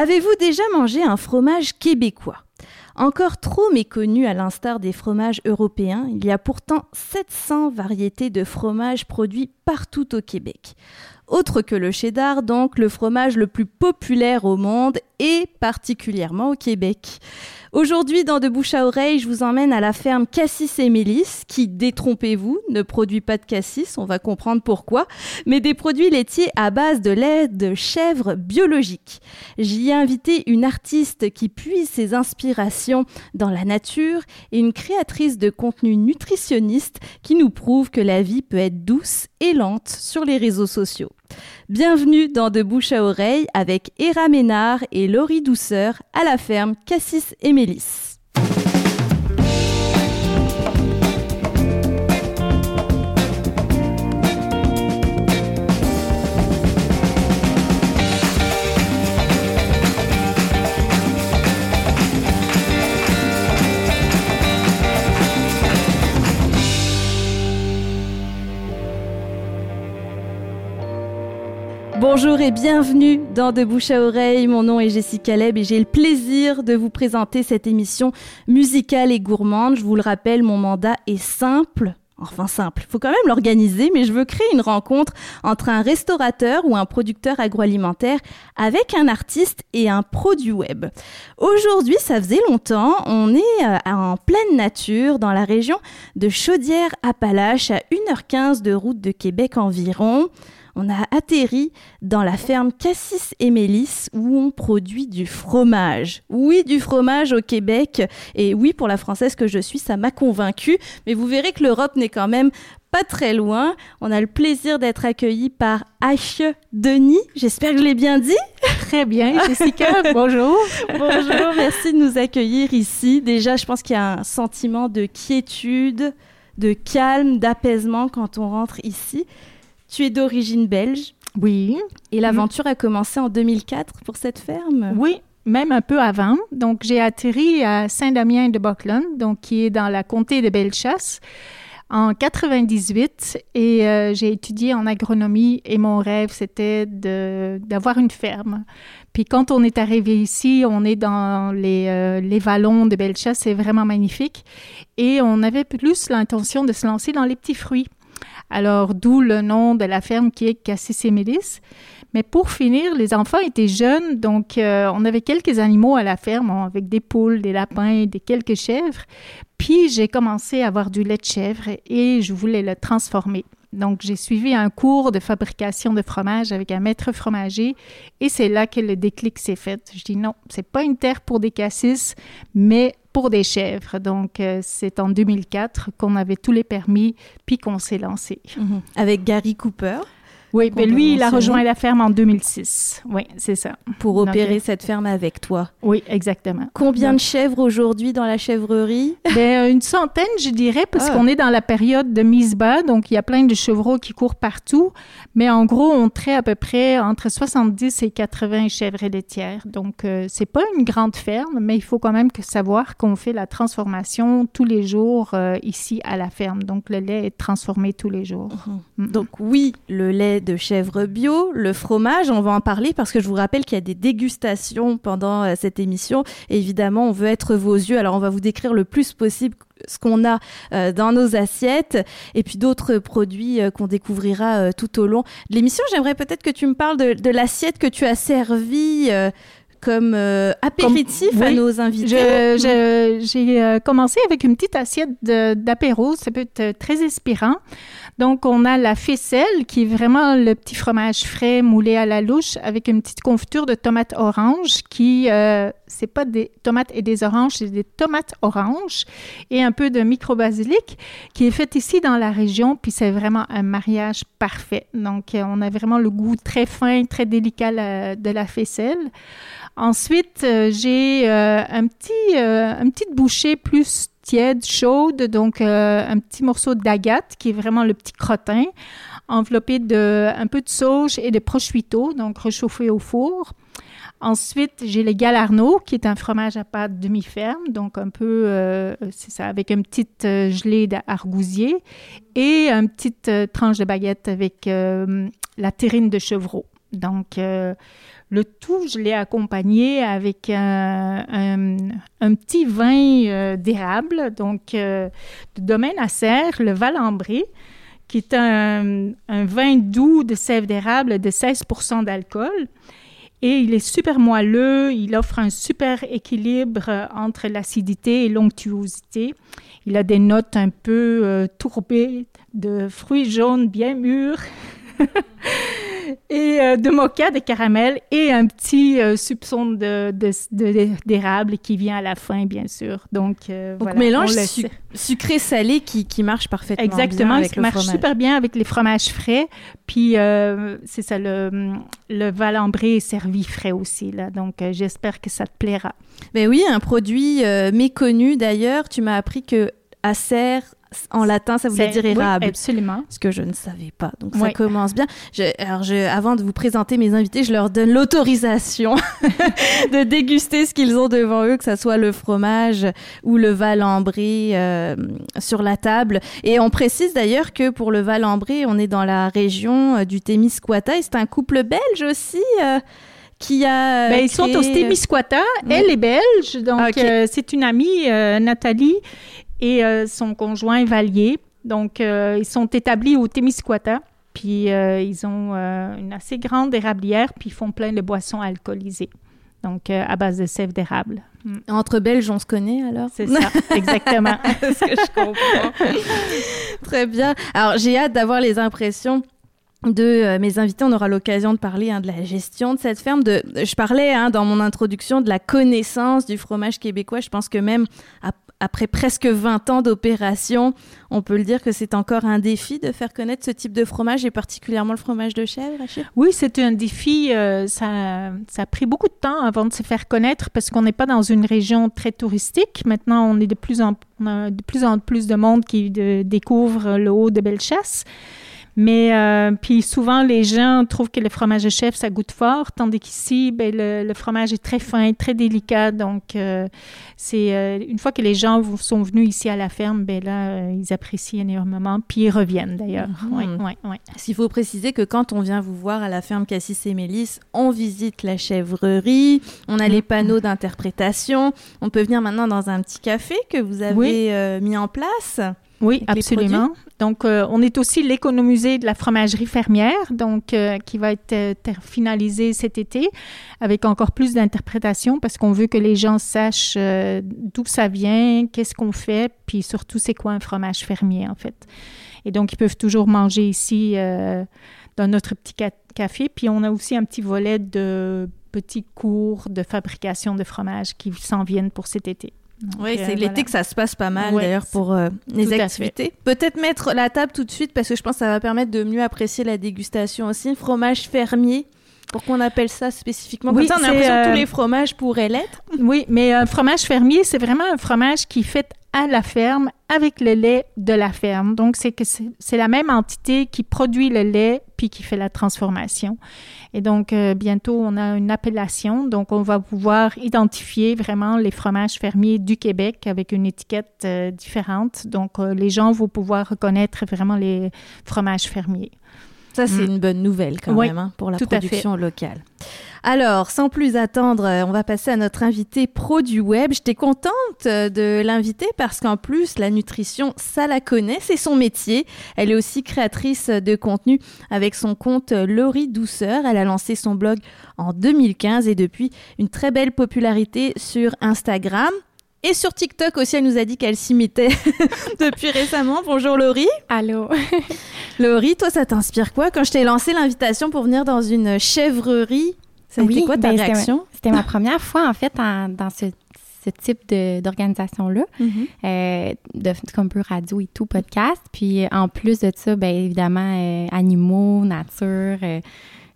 Avez-vous déjà mangé un fromage québécois? Encore trop méconnu à l'instar des fromages européens, il y a pourtant 700 variétés de fromages produits partout au Québec. Autre que le cheddar, donc le fromage le plus populaire au monde et particulièrement au Québec. Aujourd'hui, dans De Bouche à Oreille, je vous emmène à la ferme Cassis et qui, détrompez-vous, ne produit pas de cassis, on va comprendre pourquoi, mais des produits laitiers à base de lait de chèvre biologique. J'y ai invité une artiste qui puise ses inspirations dans la nature et une créatrice de contenu nutritionniste qui nous prouve que la vie peut être douce et lente sur les réseaux sociaux. Bienvenue dans De Bouche à Oreille avec Héra Ménard et Laurie Douceur à la ferme Cassis et Mélis. Bonjour et bienvenue dans De Bouche à Oreille. Mon nom est Jessica Leb et j'ai le plaisir de vous présenter cette émission musicale et gourmande. Je vous le rappelle, mon mandat est simple. Enfin simple, il faut quand même l'organiser, mais je veux créer une rencontre entre un restaurateur ou un producteur agroalimentaire avec un artiste et un produit web. Aujourd'hui, ça faisait longtemps, on est euh, en pleine nature dans la région de Chaudière-Appalaches à 1h15 de route de Québec environ on a atterri dans la ferme Cassis et Mélis où on produit du fromage. Oui, du fromage au Québec. Et oui, pour la française que je suis, ça m'a convaincu. Mais vous verrez que l'Europe n'est quand même pas très loin. On a le plaisir d'être accueilli par H. Denis. J'espère que je l'ai bien dit. Très bien, Jessica. bonjour. Bonjour, merci de nous accueillir ici. Déjà, je pense qu'il y a un sentiment de quiétude, de calme, d'apaisement quand on rentre ici. Tu es d'origine belge. Oui. Et l'aventure a commencé en 2004 pour cette ferme. Oui, même un peu avant. Donc, j'ai atterri à Saint-Damien de Buckland, donc qui est dans la comté de Bellechasse, en 98 et euh, j'ai étudié en agronomie et mon rêve c'était d'avoir une ferme. Puis quand on est arrivé ici, on est dans les, euh, les vallons de Bellechasse, c'est vraiment magnifique et on avait plus l'intention de se lancer dans les petits fruits. Alors, d'où le nom de la ferme qui est Cassis et Mélis. Mais pour finir, les enfants étaient jeunes, donc euh, on avait quelques animaux à la ferme, avec des poules, des lapins, des quelques chèvres. Puis j'ai commencé à avoir du lait de chèvre et je voulais le transformer. Donc, j'ai suivi un cours de fabrication de fromage avec un maître fromager et c'est là que le déclic s'est fait. Je dis non, c'est pas une terre pour des cassis, mais pour des chèvres. Donc, euh, c'est en 2004 qu'on avait tous les permis puis qu'on s'est lancé. Mhm. Avec Gary Cooper. Oui, mais lui, il a rejoint la ferme en 2006. Oui, c'est ça. Pour opérer cette ferme avec toi. Oui, exactement. Combien de chèvres aujourd'hui dans la chèvrerie? Ben, euh, une centaine, je dirais, parce ah. qu'on est dans la période de mise bas, donc il y a plein de chevreaux qui courent partout. Mais en gros, on traite à peu près entre 70 et 80 chèvres laitières. Donc, euh, c'est pas une grande ferme, mais il faut quand même que savoir qu'on fait la transformation tous les jours euh, ici à la ferme. Donc, le lait est transformé tous les jours. Mhm. Donc, oui, le lait de chèvre bio, le fromage, on va en parler parce que je vous rappelle qu'il y a des dégustations pendant euh, cette émission. évidemment, on veut être vos yeux, alors on va vous décrire le plus possible ce qu'on a euh, dans nos assiettes et puis d'autres produits euh, qu'on découvrira tout au long de l'émission. J'aimerais peut-être que tu me parles de, l'assiette que tu as servie comme apéritif à nos invités. J'ai commencé avec une petite assiette d'apéro, ça peut être très inspirant. Donc, on a la ficelle, qui est vraiment le petit fromage frais moulé à la louche avec une petite confiture de tomates oranges qui, euh, c'est pas des tomates et des oranges, c'est des tomates oranges et un peu de micro-basilic qui est fait ici dans la région, puis c'est vraiment un mariage parfait. Donc, euh, on a vraiment le goût très fin, très délicat de la ficelle. Ensuite, euh, j'ai un petit, une petite bouchée plus tiède, chaude, donc euh, un petit morceau d'agate qui est vraiment le petit crottin, enveloppé de un peu de sauge et de prosciutto, donc réchauffé au four. Ensuite, j'ai le galarno, qui est un fromage à pâte demi-ferme, donc un peu, euh, c'est ça, avec une petite euh, gelée d'argousier et une petite tranche de baguette avec la terrine de chevreau. Donc, le tout, je l'ai accompagné avec un, un, petit vin d'érable, donc de domaine à serre, le Valambré, qui est un, vin doux de sève d'érable de 16% d'alcool. Et il est super moelleux, il offre un super équilibre entre l'acidité et l'onctuosité. Il a des notes un peu euh, tourbées de fruits jaunes bien mûrs. euh, de mocha, de caramel et un petit euh, soupçon de, d'érable qui vient à la fin, bien sûr. Donc, euh, Donc mélange sucré-salé qui, qui, marche parfaitement Exactement, bien avec ça marche super bien avec les fromages frais. Puis, c'est ça, le, le valambré est servi frais aussi. Là. Donc, j'espère que ça te plaira. Ben oui, un produit méconnu d'ailleurs. Tu m'as appris que Acer en latin, ça voulait dire érable. absolument. Ce que je ne savais pas. Donc ça commence bien. alors, je, avant de vous présenter mes invités, je leur donne l'autorisation de déguster ce qu'ils ont devant eux, que ce soit le fromage ou le valambré euh, sur la table. Et on précise d'ailleurs que pour le valambré, on est dans la région euh, du Témiscouata et c'est un couple belge aussi. Euh, qui a. Ben, ils sont au Témiscouata. Elle est belge, donc c'est une amie, Nathalie, et euh, son conjoint Valier. Donc, euh, ils sont établis au Témiscouata. Puis, euh, ils ont une assez grande érablière, puis ils font plein de boissons alcoolisées. Donc, à base de sève d'érable. Mm. Entre Belges, on se connaît alors? C'est ça, exactement. ce que je comprends. Très bien. Alors, j'ai hâte d'avoir les impressions de mes invités, on aura l'occasion de parler hein, de la gestion de cette ferme. De, je parlais hein, dans mon introduction de la connaissance du fromage québécois. Je pense que même à, après presque 20 ans d'opération, on peut le dire que c'est encore un défi de faire connaître ce type de fromage et particulièrement le fromage de chèvre, Oui, c'est un défi. Euh, ça, ça a pris beaucoup de temps avant de se faire connaître parce qu'on n'est pas dans une région très touristique. Maintenant, on est de plus en, de plus en plus de monde qui découvre le haut de Bellechasse. Mais euh, puis souvent, les gens trouvent que le fromage de chef, ça goûte fort, tandis qu'ici, ben, le, fromage est très fin, très délicat. Donc, euh, c'est euh, une fois que les gens sont venus ici à la ferme, ben là, ils apprécient énormément, puis ils reviennent d'ailleurs. Mhm. Ouais, ouais, S'il faut préciser que quand on vient vous voir à la ferme Cassis et Mélis, on visite la chèvrerie, on a les mhm. panneaux d'interprétation, on peut venir maintenant dans un petit café que vous avez mis en place. Oui, absolument. Donc, euh, on est aussi l'économisé de la fromagerie fermière, donc euh, qui va être euh, finalisée cet été avec encore plus d'interprétation parce qu'on veut que les gens sachent d'où ça vient, qu'est-ce qu'on fait, puis surtout c'est quoi un fromage fermier en fait. Et donc, ils peuvent toujours manger ici dans notre petit café. Puis, on a aussi un petit volet de petits cours de fabrication de fromage qui s'en viennent pour cet été oui, c'est l'été que ça se passe pas mal d'ailleurs pour euh, les activités. Peut-être mettre la table tout de suite parce que je pense que ça va permettre de mieux apprécier la dégustation aussi. Fromage fermier. Pourquoi on appelle ça spécifiquement oui, Comme ça, on a l'impression que tous euh, les fromages pourraient l'être. Oui, mais un fromage fermier, c'est vraiment un fromage qui est fait à la ferme avec le lait de la ferme. Donc, c'est que c'est la même entité qui produit le lait puis qui fait la transformation. Et donc, euh, bientôt, on a une appellation. Donc, on va pouvoir identifier vraiment les fromages fermiers du Québec avec une étiquette euh, différente. Donc, euh, les gens vont pouvoir reconnaître vraiment les fromages fermiers. Ça, c'est mm. une bonne nouvelle quand même hein, pour la production locale. Alors, sans plus attendre, euh, on va passer à notre invité pro du web. J'étais contente euh, de l'inviter parce qu'en plus, la nutrition, ça la connaît, c'est son métier. Elle est aussi créatrice de contenu avec son compte Laurie Douceur. Elle a lancé son blog en 2015 et depuis une très belle popularité sur Instagram. Et sur TikTok aussi, elle nous a dit qu'elle s'imitait depuis récemment. Bonjour Laurie. Allô. Laurie, toi, ça t'inspire quoi Quand je t'ai lancé l'invitation pour venir dans une chèvrerie, ça été quoi ta ben, réaction C'était ma première fois, en fait, dans ce, type d'organisation-là, mm-hmm. euh, de, comme peu radio et tout, podcast. Puis en plus de ça, bien évidemment, euh, animaux, nature. Euh,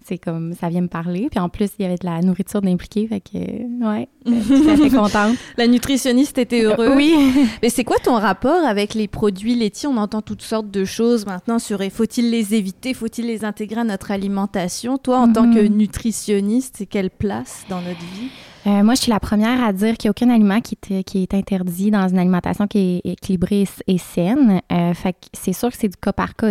c'est comme ça vient me parler. Puis en plus, il y avait de la nourriture d'impliquer, fait que ouais, j'étais contente. la nutritionniste était heureuse. oui. Mais c'est quoi ton rapport avec les produits laitiers? On entend toutes sortes de choses maintenant sur faut-il les éviter, faut-il les intégrer à notre alimentation? Toi, en tant que mm-hmm. nutritionniste, c'est quelle place dans notre vie? Euh, moi, je suis la première à dire qu'il n'y a aucun aliment qui est, interdit dans une alimentation qui est équilibrée et saine. Euh, c'est sûr que c'est du cas par cas.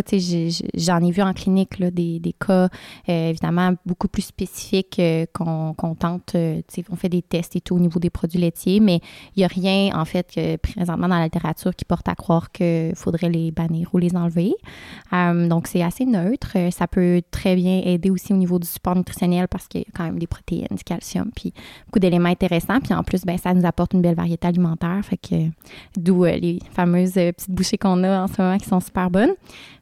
J'en ai vu en clinique des, cas, euh, évidemment, beaucoup plus spécifique qu'on tente. on fait des tests et tout au niveau des produits laitiers, mais il n'y a rien, en fait, présentement dans la littérature qui porte à croire qu'il faudrait les bannir ou les enlever. donc, c'est assez neutre. Ça peut très bien aider aussi au niveau du support nutritionnel parce qu'il y a quand même des protéines, du calcium, puis beaucoup d'éléments intéressants. Puis en plus, ben, ça nous apporte une belle variété alimentaire. Fait que d'où les fameuses petites bouchées qu'on a en ce moment qui sont super bonnes.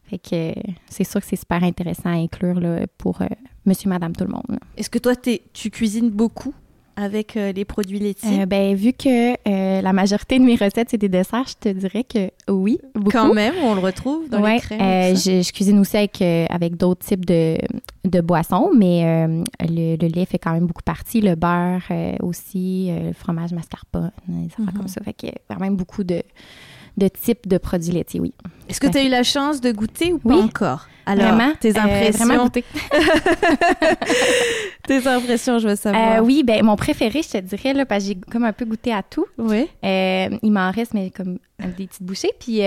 Fait que c'est sûr que c'est super intéressant à inclure là, pour euh, monsieur, madame, tout le monde. Est-ce que toi, tu cuisines beaucoup? Avec euh, les produits laitiers? Euh, ben, vu que la majorité de mes recettes, c'est des desserts, je te dirais que oui, beaucoup. Quand même, on le retrouve dans les crèmes. Je, je, cuisine aussi avec, avec d'autres types de, de, boissons, mais le, le, lait fait quand même beaucoup partie. Le beurre aussi, le fromage mascarpone, des affaires comme ça. Fait que quand même beaucoup de de type de produits laitiers, oui. Est-ce que tu as eu la chance de goûter ou pas encore? Alors, vraiment, tes euh, impressions? vraiment tes impressions, je veux savoir. Euh, oui, ben mon préféré, je te dirais, là, parce que j'ai comme un peu goûté à tout. Oui. Euh, il m'en reste, mais comme des petites bouchées. Puis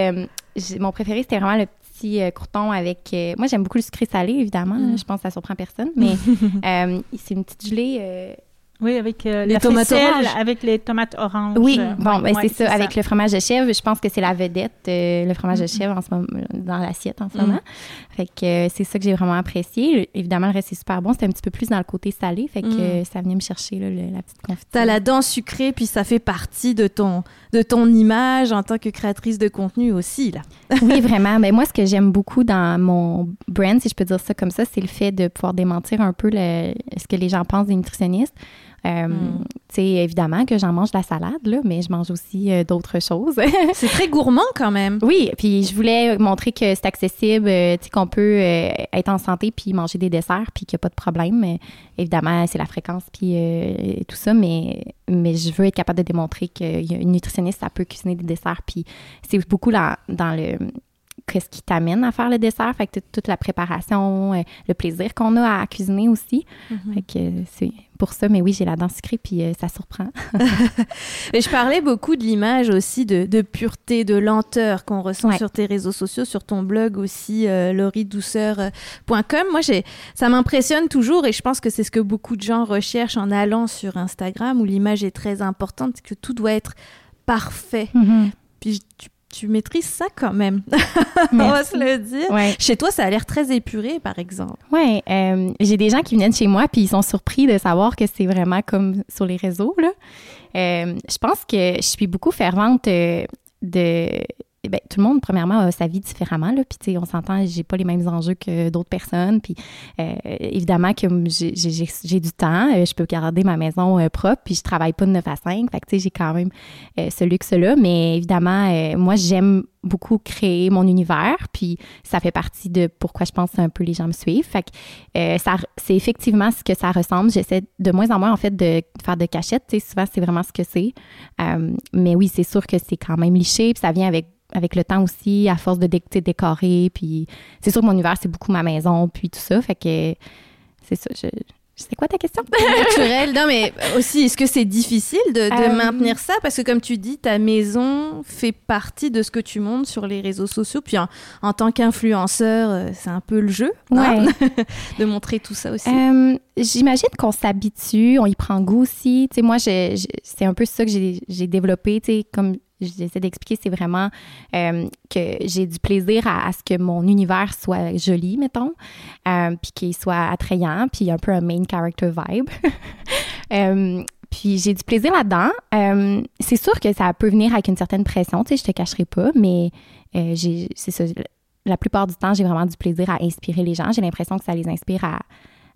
mon préféré, c'était vraiment le petit croûton avec. moi, j'aime beaucoup le sucré salé, évidemment. Mm. je pense que ça surprend personne. Mais c'est une petite gelée oui, avec euh, les tomates oranges. avec les tomates oranges. Oui, bon, ben, c'est ça, avec le fromage de chèvre. Je pense que c'est la vedette, euh, le fromage de chèvre en ce moment, dans l'assiette en ce moment. Mm. Fait que euh, c'est ça que j'ai vraiment apprécié. Évidemment, le reste est super bon. C'était un petit peu plus dans le côté salé, fait que mm. ça venait me chercher la petite confiture. T'as la dent sucrée, puis ça fait partie de ton de ton image en tant que créatrice de contenu aussi là. oui, vraiment. Mais ben, moi, ce que j'aime beaucoup dans mon brand, si je peux dire ça comme ça, c'est le fait de pouvoir démentir un peu ce que les gens pensent des nutritionnistes. Euh, hmm. Tu sais, évidemment que j'en mange de la salade, là, mais je mange aussi euh, d'autres choses. c'est très gourmand quand même. Oui, puis je voulais montrer que c'est accessible, euh, tu sais, qu'on peut être en santé puis manger des desserts puis qu'il n'y a pas de problème. évidemment, c'est la fréquence puis tout ça, mais, mais je veux être capable de démontrer qu'une nutritionniste, ça peut cuisiner des desserts puis c'est beaucoup là, dans le qu'est-ce qui t'amène à faire le dessert. Fait que toute la préparation, euh, le plaisir qu'on a à cuisiner aussi. Mm-hmm. Fait que c'est pour ça, mais oui, j'ai la dent sucrée, puis euh, ça surprend. mais je parlais beaucoup de l'image aussi de, pureté, de lenteur qu'on ressent sur tes réseaux sociaux, sur ton blog aussi, euh, lauridouceur.com. Moi, j'ai, ça m'impressionne toujours et je pense que c'est ce que beaucoup de gens recherchent en allant sur Instagram où l'image est très importante, que tout doit être parfait. Mm-hmm. Puis tu tu maîtrises ça quand même. On va se le dire. Chez toi, ça a l'air très épuré, par exemple. Oui, euh, j'ai des gens qui viennent chez moi puis ils sont surpris de savoir que c'est vraiment comme sur les réseaux. Là. Euh, je pense que je suis beaucoup fervente euh, de eh ben, tout le monde, premièrement, a sa vie différemment. Là, puis, tu sais, on s'entend, j'ai pas les mêmes enjeux que d'autres personnes. Puis, euh, évidemment que j'ai du temps. Euh, je peux garder ma maison euh, propre. Puis, je travaille pas de 9 à 5. Fait que, tu sais, j'ai quand même ce luxe-là. Mais évidemment, moi, j'aime beaucoup créer mon univers. Puis, ça fait partie de pourquoi je pense un peu les gens me suivent. Fait que, c'est effectivement ce que ça ressemble. J'essaie de moins en moins, en fait, de faire de cachette. Tu sais, souvent, c'est vraiment ce que c'est. mais oui, c'est sûr que c'est quand même liché. Ça vient avec avec le temps aussi, à force de décorer. Puis c'est sûr que mon univers, c'est beaucoup ma maison, puis tout ça. Fait que c'est ça. Je, c'est quoi ta question? Naturel. Non, mais aussi, est-ce que c'est difficile de, euh, maintenir ça? Parce que comme tu dis, ta maison fait partie de ce que tu montres sur les réseaux sociaux. Puis en, tant qu'influenceur, euh, c'est un peu le jeu hein, de montrer tout ça aussi. Euh, j'imagine qu'on s'habitue, on y prend goût aussi. Tu sais, moi, c'est un peu ça que j'ai développé. Tu sais, comme j'essaie d'expliquer, c'est vraiment euh, que j'ai du plaisir à, ce que mon univers soit joli, mettons, euh, puis qu'il soit attrayant, puis un peu un main character vibe. Euh, puis j'ai du plaisir là-dedans. c'est sûr que ça peut venir avec une certaine pression, tu sais, je te cacherai pas, mais c'est ça. La plupart du temps, j'ai vraiment du plaisir à inspirer les gens. J'ai l'impression que ça les inspire à,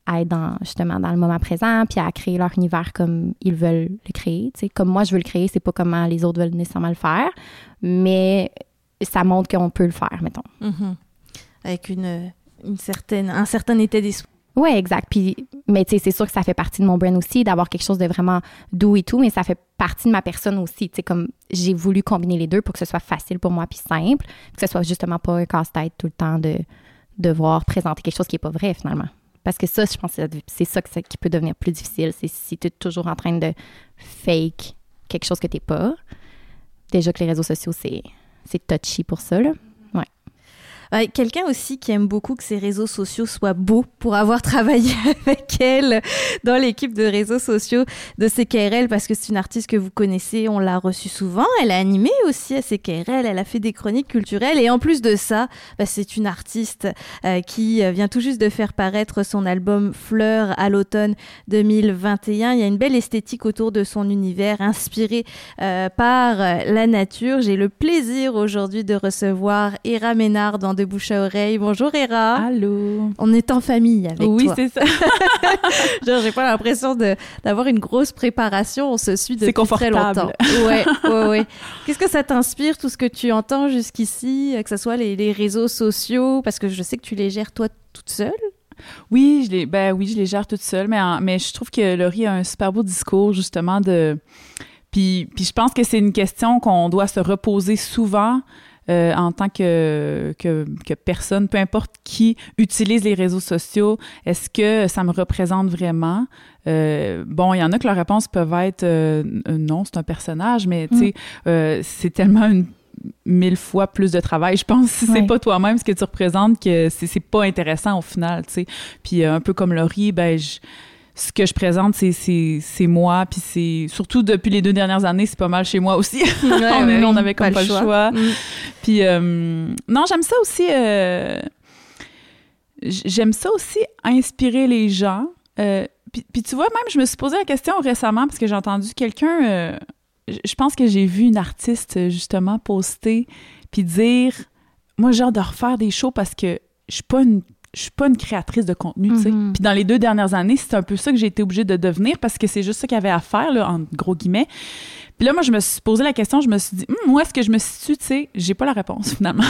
à être dans, justement dans le moment présent, puis à créer leur univers comme ils veulent le créer. sais Comme moi, je veux le créer, c'est pas comment les autres veulent nécessairement le faire, mais ça montre qu'on peut le faire, mettons. Mm-hmm. Avec une, une, certaine, un certain état d'esprit. Oui, exact. Puis, mais tu sais, c'est sûr que ça fait partie de mon brand aussi, d'avoir quelque chose de vraiment doux et tout, mais ça fait partie de ma personne aussi. Tu sais, comme j'ai voulu combiner les deux pour que ce soit facile pour moi puis simple, que ce soit justement pas un casse-tête tout le temps de devoir présenter quelque chose qui est pas vrai finalement. Parce que ça, je pense que c'est ça qui peut devenir plus difficile. C'est si tu es toujours en train de fake quelque chose que tu n'es pas. Déjà que les réseaux sociaux, c'est touchy pour ça. Quelqu'un aussi qui aime beaucoup que ses réseaux sociaux soient beaux pour avoir travaillé avec elle dans l'équipe de réseaux sociaux de CKRL parce que c'est une artiste que vous connaissez, on l'a reçue souvent. Elle a animé aussi à CKRL, elle a fait des chroniques culturelles et en plus de ça, bah, c'est une artiste euh, qui vient tout juste de faire paraître son album Fleurs à l'automne 2021. Il y a une belle esthétique autour de son univers inspiré euh, par la nature. J'ai le plaisir aujourd'hui de recevoir Ira Ménard dans de bouche à oreille. Bonjour Hera. Allô. On est en famille avec oui, toi. Oui, c'est ça. Genre, j'ai pas l'impression d'avoir une grosse préparation. On se suit depuis très longtemps. Ouais, ouais, ouais. Qu'est-ce que ça t'inspire, tout ce que tu entends jusqu'ici, que ce soit les, les réseaux sociaux, parce que je sais que tu les gères toi toute seule. Oui, je les, ben oui, je les gère toute seule, mais, mais je trouve que Laurie a un super beau discours justement de. Puis, puis je pense que c'est une question qu'on doit se reposer souvent euh, en tant que, que, que, personne, peu importe qui utilise les réseaux sociaux, est-ce que ça me représente vraiment? Euh, bon, il y en a que leur réponse peuvent être euh, non, c'est un personnage, mais tu sais, mm. c'est tellement une mille fois plus de travail, je pense, si c'est pas toi-même ce que tu représentes, que c'est pas intéressant au final, tu sais. Puis un peu comme Laurie, ben, je ce que je présente, c'est moi. Puis c'est surtout depuis les deux dernières années, c'est pas mal chez moi aussi. on, avait comme pas, le choix. Mm. Puis euh, non, j'aime ça aussi. Euh, j'aime ça aussi inspirer les gens. Euh, puis, puis, tu vois, même je me suis posé la question récemment parce que j'ai entendu quelqu'un. je pense que j'ai vu une artiste justement poster puis dire, moi j'ai hâte de refaire des shows parce que je suis pas une je suis pas une créatrice de contenu, tu sais. Mm-hmm. Puis dans les deux dernières années, c'est un peu ça que j'ai été obligée de devenir parce que c'est juste ça qu'il y avait à faire, là, en gros guillemets. Puis là, moi, je me suis posé la question, je me suis dit, hum, où est-ce que je me situe, tu sais? J'ai pas la réponse, finalement.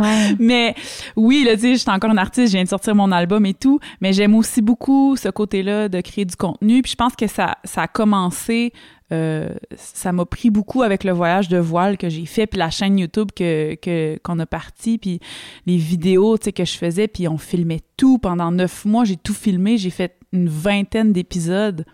ouais. Mais oui, là, tu sais, j'étais encore une artiste, je viens de sortir mon album et tout, mais j'aime aussi beaucoup ce côté-là de créer du contenu. Puis je pense que ça, ça a commencé euh, ça m'a pris beaucoup avec le voyage de voile que j'ai fait, puis la chaîne YouTube que qu'on a parti, puis les vidéos que je faisais, puis on filmait tout pendant neuf mois. J'ai tout filmé, j'ai fait une vingtaine d'épisodes.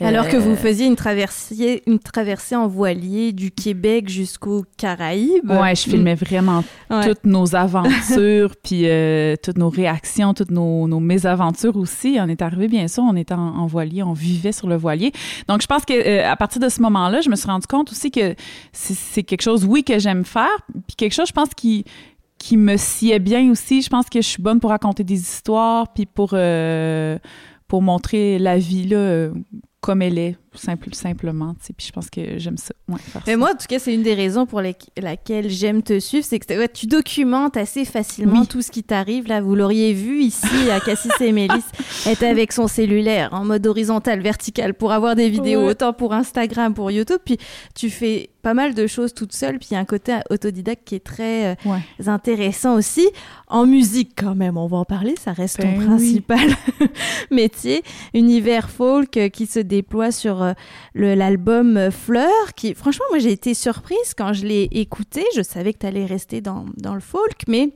Alors que vous euh, faisiez une traversée, une traversée en voilier du Québec jusqu'aux Caraïbes. Ouais, je filmais vraiment toutes nos aventures, puis euh, toutes nos réactions, toutes nos, nos, mésaventures aussi. On est arrivé, bien sûr, on était en, voilier, on vivait sur le voilier. Donc, je pense que euh, à partir de ce moment-là, je me suis rendu compte aussi que c'est quelque chose, oui, que j'aime faire, puis quelque chose, je pense, qui qui me sied bien aussi. Je pense que je suis bonne pour raconter des histoires, puis pour pour montrer la vie là, euh, comme elle est, simple, simplement. Puis je pense que j'aime ça. Mais moi, en tout cas, c'est une des raisons pour lesquelles j'aime te suivre, c'est que tu documentes assez facilement tout ce qui t'arrive. Là, vous l'auriez vu ici, à Cassis et Mélis, est avec son cellulaire en mode horizontal, vertical, pour avoir des vidéos, autant pour Instagram, pour YouTube. Puis tu fais pas mal de choses toute seule, puis il y a un côté autodidacte qui est très euh, intéressant aussi. En musique, quand même, on va en parler, ça reste ton ben principal métier. Univers folk euh, qui se déploie sur euh, l'album Fleurs, qui, franchement, moi j'ai été surprise quand je l'ai écouté. Je savais que tu allais rester dans, dans le folk, mais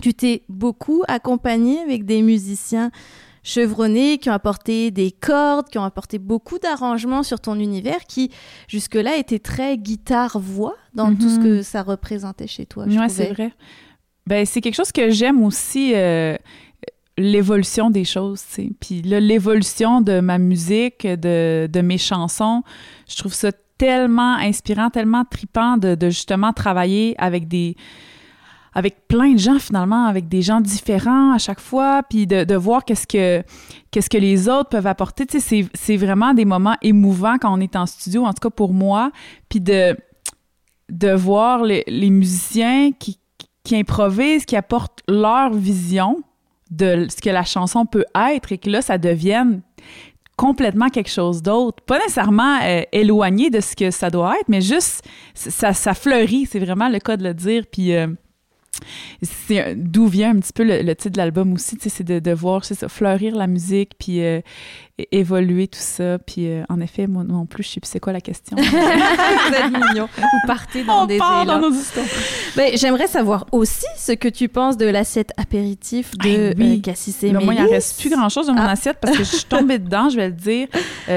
tu t'es beaucoup accompagné avec des musiciens chevronnés, qui ont apporté des cordes, qui ont apporté beaucoup d'arrangements sur ton univers, qui jusque-là était très guitare-voix dans tout ce que mhm. ça représentait chez toi. Oui, c'est vrai. Ben, c'est quelque chose que j'aime aussi. Euh, l'évolution des choses. Puis là, l'évolution de ma musique, de, mes chansons, je trouve ça tellement inspirant, tellement tripant de, justement travailler avec des, avec plein de gens finalement, avec des gens différents à chaque fois, puis de, voir qu'est-ce que qu'est-ce que les autres peuvent apporter. Tu c'est vraiment des moments émouvants quand on est en studio, en tout cas pour moi, puis de de voir les, les musiciens qui, qui improvisent, qui apportent leur vision de ce que la chanson peut être et que là, ça devienne complètement quelque chose d'autre. Pas nécessairement euh, éloigné de ce que ça doit être, mais juste, ça, fleurit, c'est vraiment le cas de le dire. Puis euh, c'est d'où vient un petit peu le, titre de l'album aussi, c'est de, de voir ça, fleurir la musique, puis euh, évoluer tout ça. Puis euh, en effet, moi non plus, je sais plus c'est quoi la question. Vous êtes mignon. Vous partez dans On des part dans nos histoires. Ben, J'aimerais savoir aussi ce que tu penses de l'assiette apéritif de oui. Euh, Cassis et Moi, il ne reste plus grand-chose de mon ah. assiette parce que je suis tombée dedans, je vais le dire.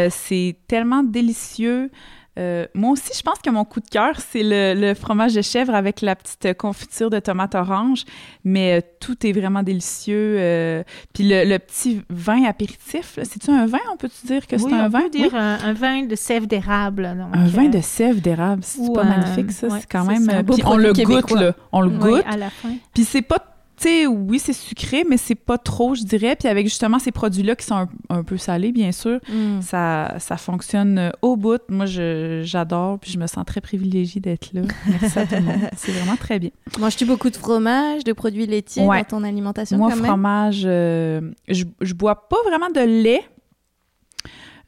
c'est tellement délicieux. Euh, moi aussi, je pense que mon coup de cœur, c'est le, fromage de chèvre avec la petite confiture de tomate orange. Mais euh, tout est vraiment délicieux. Euh, puis le, petit vin apéritif, c'est-tu un vin? On peut-tu dire que c'est un vin? On peut dire un, vin de sève d'érable. Un vin de sève d'érable, c'est pas magnifique, ça. c'est quand même... Puis on le goûte, là. On le goûte. à la fin. Puis c'est pas tu sais, oui, c'est sucré, mais c'est pas trop, je dirais. Puis avec justement ces produits-là qui sont un, peu salés, bien sûr, mm. ça, ça fonctionne euh, au bout. Moi, j'adore, puis je me sens très privilégiée d'être là. Merci à tout le monde. C'est vraiment très bien. Manges-tu beaucoup de fromage, de produits laitiers dans ton alimentation? Moi, fromage, euh, je, je bois pas vraiment de lait.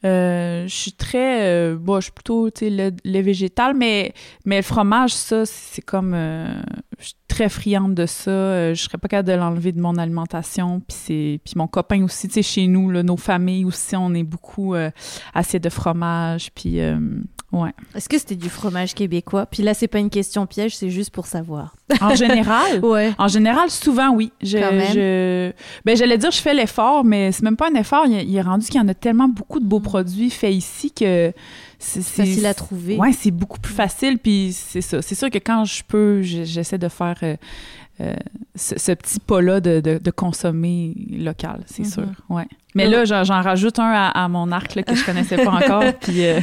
Euh, je suis très, euh, bon, je suis plutôt, tu sais, le, le, végétal, mais, mais le fromage, ça, c'est comme, euh, je suis très friande de ça. je serais pas capable de l'enlever de mon alimentation. Puis c'est, puis mon copain aussi, tu sais, chez nous, là, nos familles aussi, on est beaucoup assiette de fromage. Puis Ouais. Est-ce que c'était du fromage québécois? Puis là, c'est pas une question piège, c'est juste pour savoir. En général? ouais. En général, souvent, oui. Je, je... Ben, j'allais dire, je fais l'effort, mais c'est même pas un effort. Il, est rendu qu'il y en a tellement beaucoup de beaux mm. produits faits ici que c'est facile à trouver. Ouais, c'est beaucoup plus facile. Puis c'est ça. C'est sûr que quand je peux, j'essaie de faire euh, euh, ce, petit pas-là de, de, consommer local, c'est mm-hmm. sûr. Ouais. Mais là, j'en rajoute un à, mon arc là, que je connaissais pas encore. Puis, euh,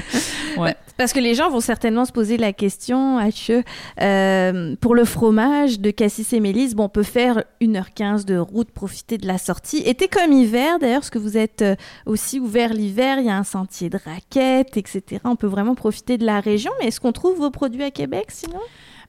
ouais. Parce que les gens vont certainement se poser la question, H, euh, pour le fromage de Cassis et Mélisse, bon, on peut faire 1h15 de route, profiter de la sortie. Été comme hiver, d'ailleurs, parce que vous êtes euh, aussi ouvert l'hiver, il y a un sentier de raquettes, etc. On peut vraiment profiter de la région. Mais est-ce qu'on trouve vos produits à Québec sinon?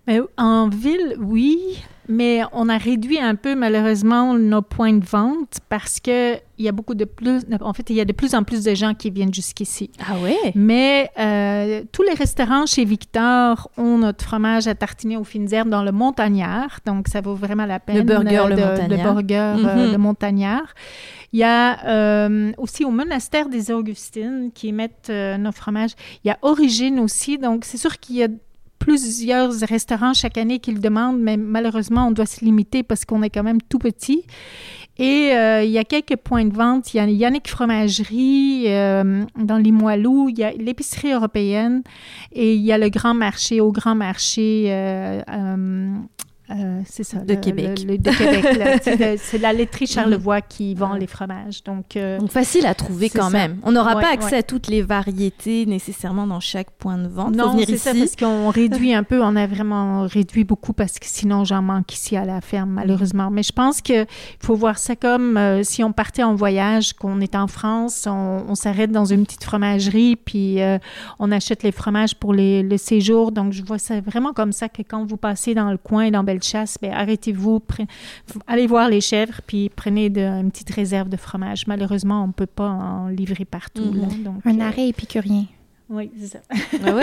Ben, en ville, oui. Mais on a réduit un peu malheureusement nos points de vente parce que il y a beaucoup de plus, en fait, il y a de plus en plus de gens qui viennent jusqu'ici. Ah oui? Mais euh, tous les restaurants chez Victor ont notre fromage à tartiner aux fines herbes dans le montagnard, donc ça vaut vraiment la peine. Le burger, de, le montagnard. Le burger, euh, mhm. montagnard. Il y a euh, aussi au monastère des Augustines qui émettent nos fromages. Il y a Origine aussi, donc c'est sûr qu'il y a plusieurs restaurants chaque année qui le demandent, mais malheureusement, on doit se limiter parce qu'on est quand même tout petit. Et euh, il y a quelques points de vente. Il y a Yannick Fromagerie euh, dans Limoilou, il y a l'épicerie européenne et il y a le grand marché, au grand marché euh, euh, c'est ça. De Québec. de Québec. c'est la laiterie Charlevoix qui vend les fromages. Donc, euh, donc facile à trouver quand même. On n'aura pas accès à toutes les variétés nécessairement dans chaque point de vente. Non, c'est ça, parce qu'on réduit un peu. On a vraiment réduit beaucoup parce que sinon, j'en manque ici à la ferme, malheureusement. Mais je pense qu'il faut voir ça comme euh, si on partait en voyage, qu'on est en France, on, s'arrête dans une petite fromagerie, puis on achète les fromages pour les, le séjour. Donc, je vois ça vraiment comme ça que quand vous passez dans le coin, dans Belle chasse, ben, arrêtez-vous, allez voir les chèvres, puis prenez une petite réserve de fromage. Malheureusement, on ne peut pas en livrer partout. Mm-hmm. un euh, arrêt épicurien. Oui, c'est ça.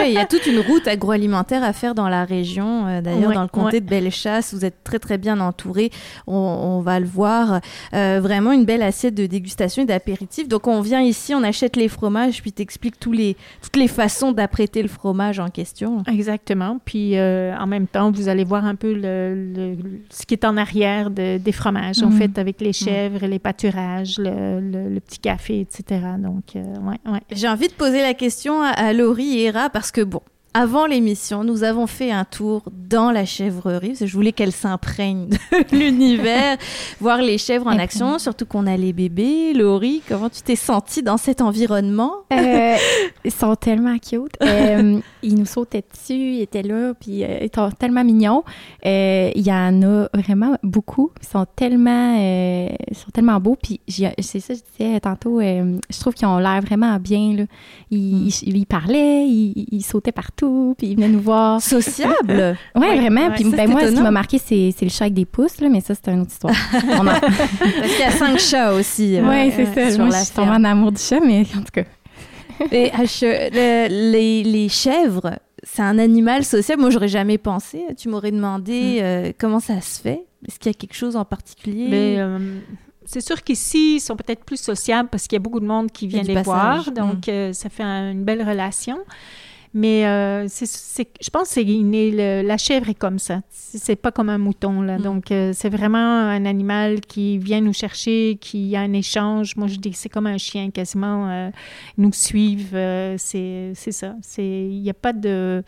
il y a toute une route agroalimentaire à faire dans la région. Euh, d'ailleurs, dans le comté de Bellechasse, vous êtes très, très bien entouré. On, va le voir. Euh, vraiment une belle assiette de dégustation et d'apéritif. Donc, on vient ici, on achète les fromages, puis t'expliques tous les, toutes les façons d'apprêter le fromage en question. Exactement. Puis, euh, en même temps, vous allez voir un peu le, ce qui est en arrière de, des fromages, en mhm. fait, avec les chèvres, les pâturages, le, petit café, etc. Donc, ouais, ouais. J'ai envie de poser la question à à Laurie et Hera parce que bon, avant l'émission, nous avons fait un tour dans la chèvrerie, parce que je voulais qu'elle s'imprègne de l'univers, voir les chèvres en action, surtout qu'on a les bébés. Laurie, comment tu t'es sentie dans cet environnement? Euh, ils sont tellement cute. Euh, ils nous sautaient dessus, ils étaient là, puis euh, ils sont tellement mignons. Il y en a vraiment beaucoup. Ils sont tellement, ils sont tellement beaux. Puis c'est ça, je disais tantôt, je trouve qu'ils ont l'air vraiment bien. Là. Ils, mm. ils, parlaient, ils, ils sautaient partout puis il venait nous voir. Sociable! oui, vraiment. puis ben, moi, ce qui m'a marqué, c'est, le chat avec des pouces, là, mais ça, c'est une autre histoire. Parce qu'il y a cinq chats aussi. oui, c'est ça. Moi, je suis tombée en amour du chat, mais en tout cas. Et les, les chèvres, c'est un animal social. Moi, j'aurais jamais pensé. Tu m'aurais demandé mm. euh, comment ça se fait? Est-ce qu'il y a quelque chose en particulier? Mais, euh, c'est sûr qu'ici, ils sont peut-être plus sociables parce qu'il y a beaucoup de monde qui vient les voir. Donc, mm. euh, ça fait une belle relation. Mais euh, c'est, je pense que c'est la chèvre est comme ça. C'est pas comme un mouton. Là. Mm. Donc, euh, c'est vraiment un animal qui vient nous chercher, qui a un échange. Moi, je dis que c'est comme un chien quasiment. Euh, nous suivent. c'est, c'est ça. Il n'y a pas de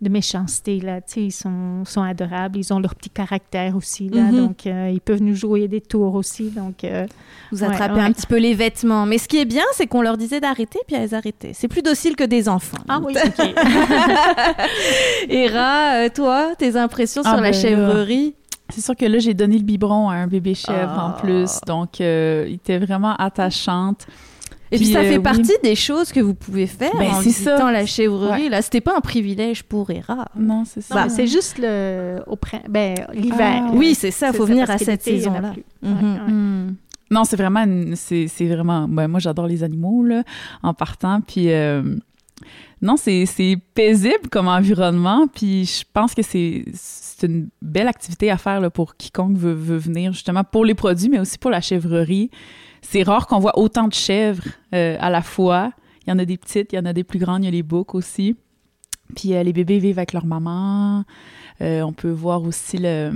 de méchanceté. Là. ils sont, sont adorables. Ils ont leur petit caractère aussi. Là, mhm. Donc, euh, ils peuvent nous jouer des tours aussi. Donc, euh, Vous attrapez un petit peu les vêtements. Mais ce qui est bien, c'est qu'on leur disait d'arrêter, puis elles arrêtaient. C'est plus docile que des enfants. Ah oui, OK. Hera, euh, toi, tes impressions sur ah, la ben chèvrerie? c'est sûr que là, j'ai donné le biberon à un bébé chèvre en ah. plus. Donc, il était vraiment attachante. Et puis, ça fait euh, partie des choses que vous pouvez faire ben, en visitant la chèvrerie. Là, c'était pas un privilège pour Hera. Non, c'est ça. Bah, c'est juste le au ben, l'hiver. Ah, oui, c'est ça. Il faut venir à cette saison-là. Mhm. Mm. Non, c'est vraiment, c'est vraiment. Ben, moi, j'adore les animaux là, en partant. Puis euh, non, c'est paisible comme environnement. Puis je pense que c'est une belle activité à faire là, pour quiconque veut, veut venir justement pour les produits, mais aussi pour la chèvrerie c'est rare qu'on voit autant de chèvres euh, à la fois. Il y en a des petites, il y en a des plus grandes, il y a les boucs aussi. Puis euh, les bébés vivent avec leur maman. Euh, on peut voir aussi le,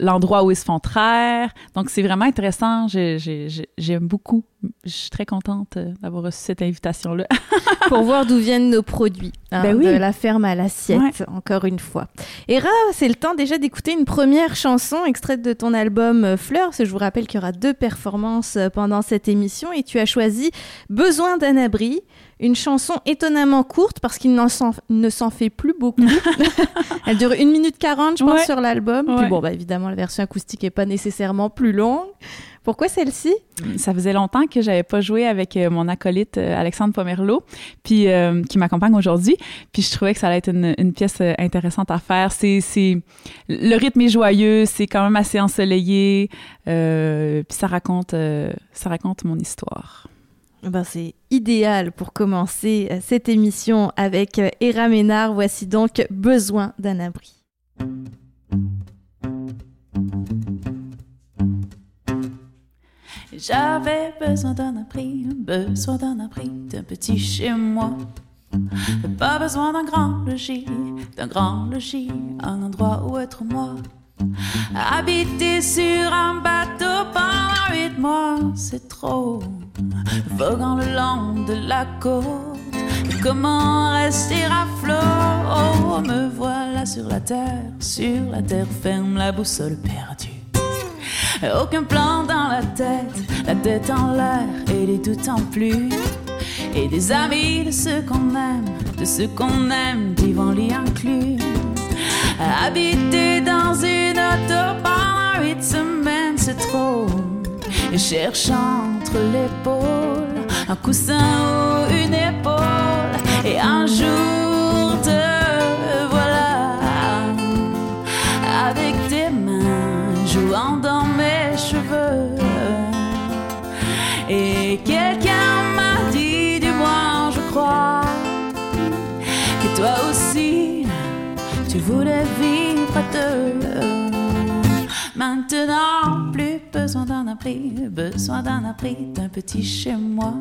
l'endroit où ils se font traire. Donc, c'est vraiment intéressant. J'aime beaucoup. Je suis très contente euh, d'avoir reçu cette invitation-là. Pour voir d'où viennent nos produits. Hein, ben de la ferme à l'assiette, encore une fois. Hera, c'est le temps déjà d'écouter une première chanson extraite de ton album euh, Fleurs. je vous rappelle qu'il y aura deux performances euh, pendant cette émission et tu as choisi Besoin d'un abri. Une chanson étonnamment courte parce qu'il ne s'en fait plus beaucoup. Elle dure 1 minute 40, je pense, sur l'album. Bon, bah, évidemment, la version acoustique n'est pas nécessairement plus longue. Pourquoi celle-ci? Ça faisait longtemps que j'avais pas joué avec euh, mon acolyte euh, Alexandre Pomerleau, puis euh, qui m'accompagne aujourd'hui. Puis je trouvais que ça allait être une, pièce intéressante à faire. C'est, le rythme est joyeux, c'est quand même assez ensoleillé, puis ça raconte, ça raconte mon histoire. Ben, c'est idéal pour commencer cette émission avec Hera euh, Ménard. Voici donc Besoin d'un abri. J'avais besoin d'un abri, besoin d'un abri, d'un petit chez moi. Pas besoin d'un grand logis, d'un grand logis, un endroit où être moi. Habiter sur un bateau pendant huit mois, c'est trop. Voguant le long de la côte, comment rester à flot? Oh, me voilà sur la terre, sur la terre ferme, la boussole perdue. Aucun plan dans la tête, la tête en l'air et les doutes en plus. Et des amis de ceux qu'on aime, de ceux qu'on aime, vivant l'y inclus. Habiter dans une auto pendant huit semaines, c'est trop. Et cherche entre l'épaule un coussin ou une épaule. Et un jour te voilà avec tes mains jouant dans tu voulais vivre deux. Maintenant, plus besoin d'un abri, besoin d'un abri, d'un petit chez moi.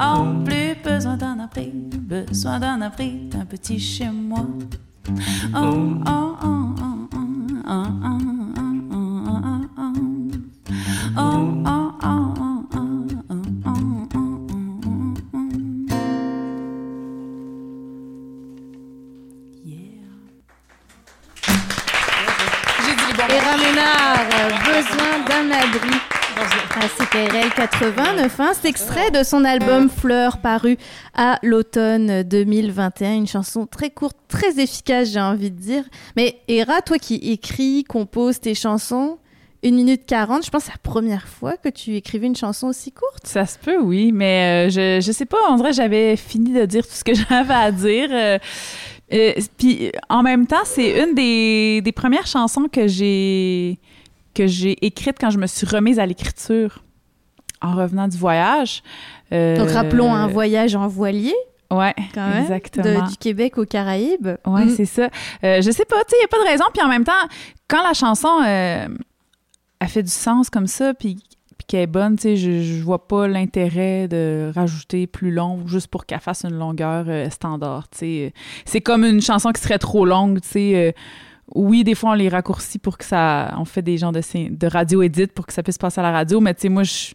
Oh, plus besoin d'un abri, besoin d'un abri, d'un petit chez moi. Oh, oh, oh, oh, oh, oh, oh, oh, oh, oh. Besoin d'un abri. Ah, C'était RL 89, hein, c'est extrait de son album Fleurs paru à l'automne 2021. Une chanson très courte, très efficace, j'ai envie de dire. Mais Hera, toi qui écris, composes tes chansons, 1 minute 40, je pense que c'est la première fois que tu écrivais une chanson aussi courte. Ça se peut, oui, mais euh, je, je sais pas, en vrai, j'avais fini de dire tout ce que j'avais à dire. Euh, euh, puis en même temps, c'est une des, des, premières chansons que j'ai que j'ai écrites quand je me suis remise à l'écriture en revenant du voyage. Euh, Donc rappelons un voyage en voilier. Ouais, exactement. du Québec aux Caraïbes. Ouais, mm. c'est ça. Euh, je sais pas, tu sais, il n'y a pas de raison. Puis en même temps, quand la chanson a fait du sens comme ça, puis puis qu'elle est bonne, tu sais, je, je vois pas l'intérêt de rajouter plus long juste pour qu'elle fasse une longueur euh, standard, tu sais. C'est comme une chanson qui serait trop longue, tu sais. euh, oui, des fois, on les raccourcit pour que ça... On fait des genres de, radio-édite pour que ça puisse passer à la radio, mais tu sais, moi, je...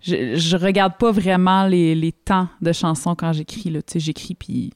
Je, regarde pas vraiment les, les temps de chansons quand j'écris, j'écris, puis...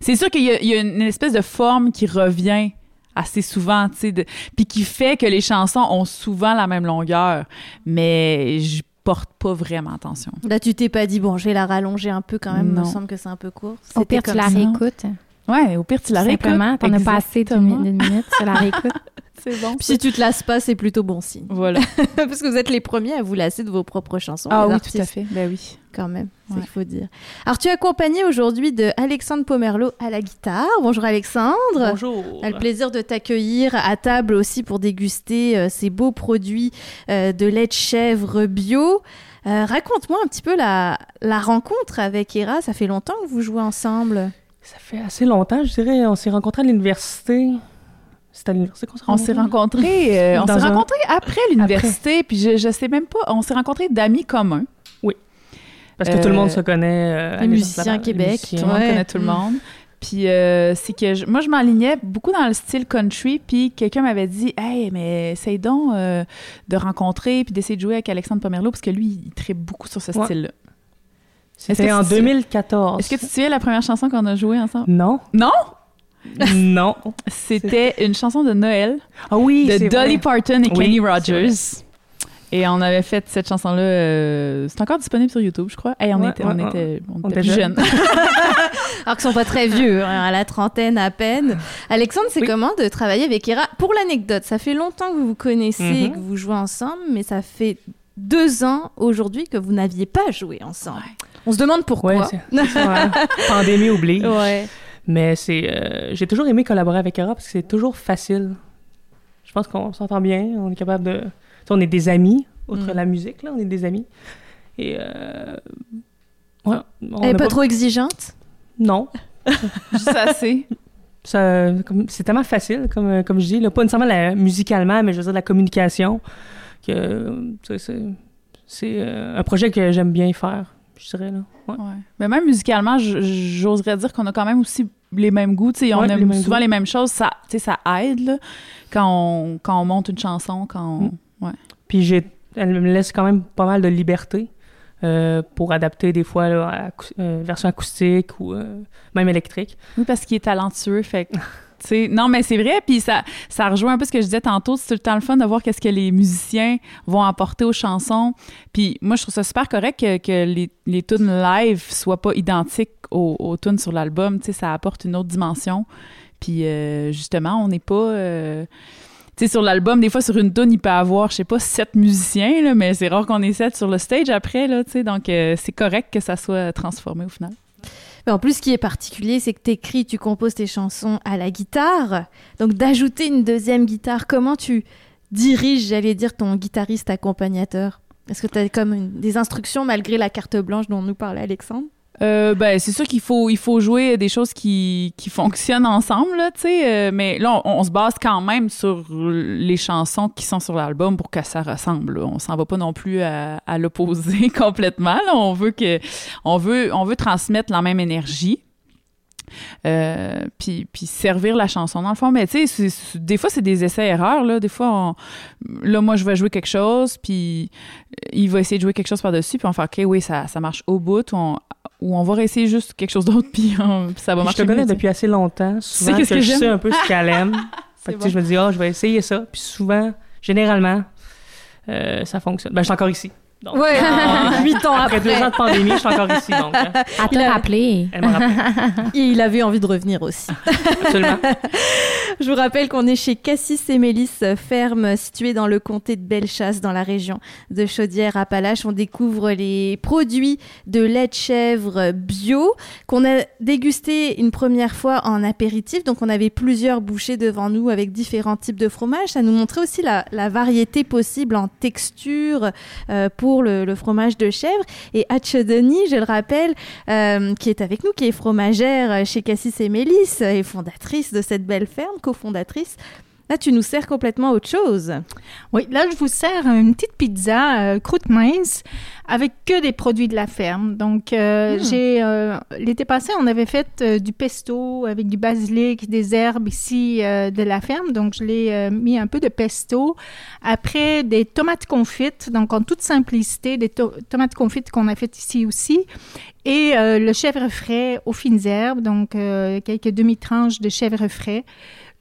C'est sûr qu'il y a une espèce de forme qui revient assez souvent, tu sais, de- puis qui fait que les chansons ont souvent la même longueur, mais je porte pas vraiment attention. Là, tu t'es pas dit, bon, je vais la rallonger un peu quand même, il me Non. semble que c'est un peu court. Au pire, tu la ça. réécoutes. Ouais, au pire, tu la réécoutes. Simplement, t'en as pas assez d'une Exactement. d'une minute, tu la réécoutes. C'est bon. Puis si tu te lasses pas, c'est plutôt bon signe. Voilà. Parce que vous êtes les premiers à vous lasser de vos propres chansons. Ah oui, artistes, tout à fait. Ben oui. Quand même, c'est Ouais. il faut dire. Alors, tu es accompagné aujourd'hui de Alexandre Pomerleau à la guitare. Bonjour Alexandre. Bonjour. On a le plaisir de t'accueillir à table aussi pour déguster euh, ces beaux produits euh, de lait de chèvre bio. Euh, Raconte-moi un petit peu la, la rencontre avec Hera. Ça fait longtemps que vous jouez ensemble. Ça fait assez longtemps, je dirais. On s'est rencontrés à l'université. C'était à l'université qu'on s'est On s'est rencontrés? rencontrés, euh, on s'est un- rencontrés après l'université, puis je, je sais même pas, on s'est rencontrés d'amis communs. Parce que tout le monde se connaît. euh, à les musiciens Québec, musiciens. Tout le monde Ouais. connaît tout le Mm. monde. Puis euh, c'est que je- moi, je m'alignais beaucoup dans le style country, puis quelqu'un m'avait dit « Hey, mais essaye donc euh, de rencontrer puis d'essayer de jouer avec Alexandre Pomerleau, parce que lui, il tripe beaucoup sur ce Ouais. style-là. C'était en tu- 2014. Est-ce que tu te souviens la première chanson qu'on a jouée ensemble? Non. Non? non. C'était une chanson de Noël Ah oui, de Dolly vrai. Parton et Oui, Kenny Rogers. Et on avait fait cette chanson-là. euh, c'est encore disponible sur YouTube, je crois. Hey, on, Ouais, était, ouais, on, ouais. était, on On était était jeunes. Alors qu'ils sont pas très vieux, hein, à la trentaine à peine. Alexandre, c'est Oui. comment de travailler avec Hera? Pour l'anecdote, ça fait longtemps que vous vous connaissez et Mhm. que vous jouez ensemble, mais ça fait deux ans aujourd'hui que vous n'aviez pas joué ensemble. On se demande pourquoi. Ouais, c'est- ouais. Pandémie. Ouais. Mais c'est, euh, j'ai toujours aimé collaborer avec Era parce que c'est toujours facile. Je pense qu'on s'entend bien. On est capable de. tu sais, on est des amis, outre Mm. la musique, là, on est des amis. Et. Euh... Ouais, on Elle est a pas trop exigeante? Non. Juste assez. Ça, comme- c'est tellement facile, comme, euh, comme je dis. Là, pas nécessairement la- musicalement, mais je veux dire la communication. Que, c'est euh, un projet que j'aime bien faire, je dirais. Là. Ouais. Ouais. Mais même musicalement, j'oserais dire qu'on a quand même aussi les mêmes goûts. Sais, on aime les souvent goûts. les mêmes choses. Ça, ça aide là, quand, on, quand on monte une chanson. Quand Mm. on... Puis j'ai, elle me laisse quand même pas mal de liberté euh, pour adapter des fois là, à euh, version acoustique ou euh, même électrique. Oui, parce qu'il est talentueux. Fait non, mais c'est vrai. Puis ça, ça rejoint un peu ce que je disais tantôt. C'est tout le temps le fun de voir qu'est-ce que les musiciens vont apporter aux chansons. Puis moi, je trouve ça super correct que, les, les tunes live soient pas identiques aux, tunes sur l'album. Tu sais, ça apporte une autre dimension. Puis euh, justement, on n'est pas. euh, tu sais, sur l'album, des fois, sur une tune, il peut avoir, je sais pas, sept musiciens, là, mais c'est rare qu'on ait sept sur le stage après, là. Donc, euh, c'est correct que ça soit transformé au final. En plus, ce qui est particulier, c'est que tu écris, tu composes tes chansons à la guitare. Donc, d'ajouter une deuxième guitare, comment tu diriges, j'allais dire, ton guitariste accompagnateur? Est-ce que tu as comme des instructions malgré la carte blanche dont nous parlait Alexandre? Euh, ben, c'est sûr qu'il faut, il faut jouer des choses qui, qui fonctionnent ensemble, là, euh, mais là, on, se base quand même sur les chansons qui sont sur l'album pour que ça ressemble. là. On s'en va pas non plus à, à l'opposé complètement. On veut que, on veut, on veut transmettre la même énergie. Euh, puis, puis servir la chanson dans le fond mais tu sais des fois c'est des essais erreurs là des fois on- là moi je vais jouer quelque chose puis il va essayer de jouer quelque chose par dessus puis on faire ok oui ça, ça marche au bout ou on va réessayer juste quelque chose d'autre puis, on- puis ça va Puis je marcher te connais mieux, depuis assez longtemps. Souvent que, que je sais un peu ce qu'elle aime. fait que, sais, je me dis, ah, je vais essayer ça. Puis souvent, généralement, euh, ça fonctionne. Ben, je suis encore ici. Donc, Ouais, euh, huit ans après après. deux ans de pandémie, je suis encore ici. Donc, À te rappeler. elle m'a rappelé. Et il avait envie de revenir aussi. Absolument. Je vous rappelle qu'on est chez Cassis et Mélis, ferme située dans le comté de Bellechasse, dans la région de Chaudière-Appalaches. On découvre les produits de lait de chèvre bio qu'on a dégusté une première fois en apéritif. Donc, on avait plusieurs bouchées devant nous avec différents types de fromages. Ça nous montrait aussi la, la variété possible en texture euh, pour le, fromage de chèvre. Et Hatch Denis, je le rappelle, euh, qui est avec nous, qui est fromagère chez Cassis et Mélis et fondatrice de cette belle ferme, cofondatrice. Là, tu nous sers complètement autre chose. Oui, là, je vous sers une petite pizza euh, croûte mince avec que des produits de la ferme. Donc, euh, Hmm. j'ai euh, l'été passé, on avait fait euh, du pesto avec du basilic, des herbes ici de la ferme. Donc, je l'ai mis un peu de pesto. Après, des tomates confites, donc en toute simplicité, des to- tomates confites qu'on a faites ici aussi. Et le chèvre frais aux fines herbes, donc quelques demi-tranches de chèvre frais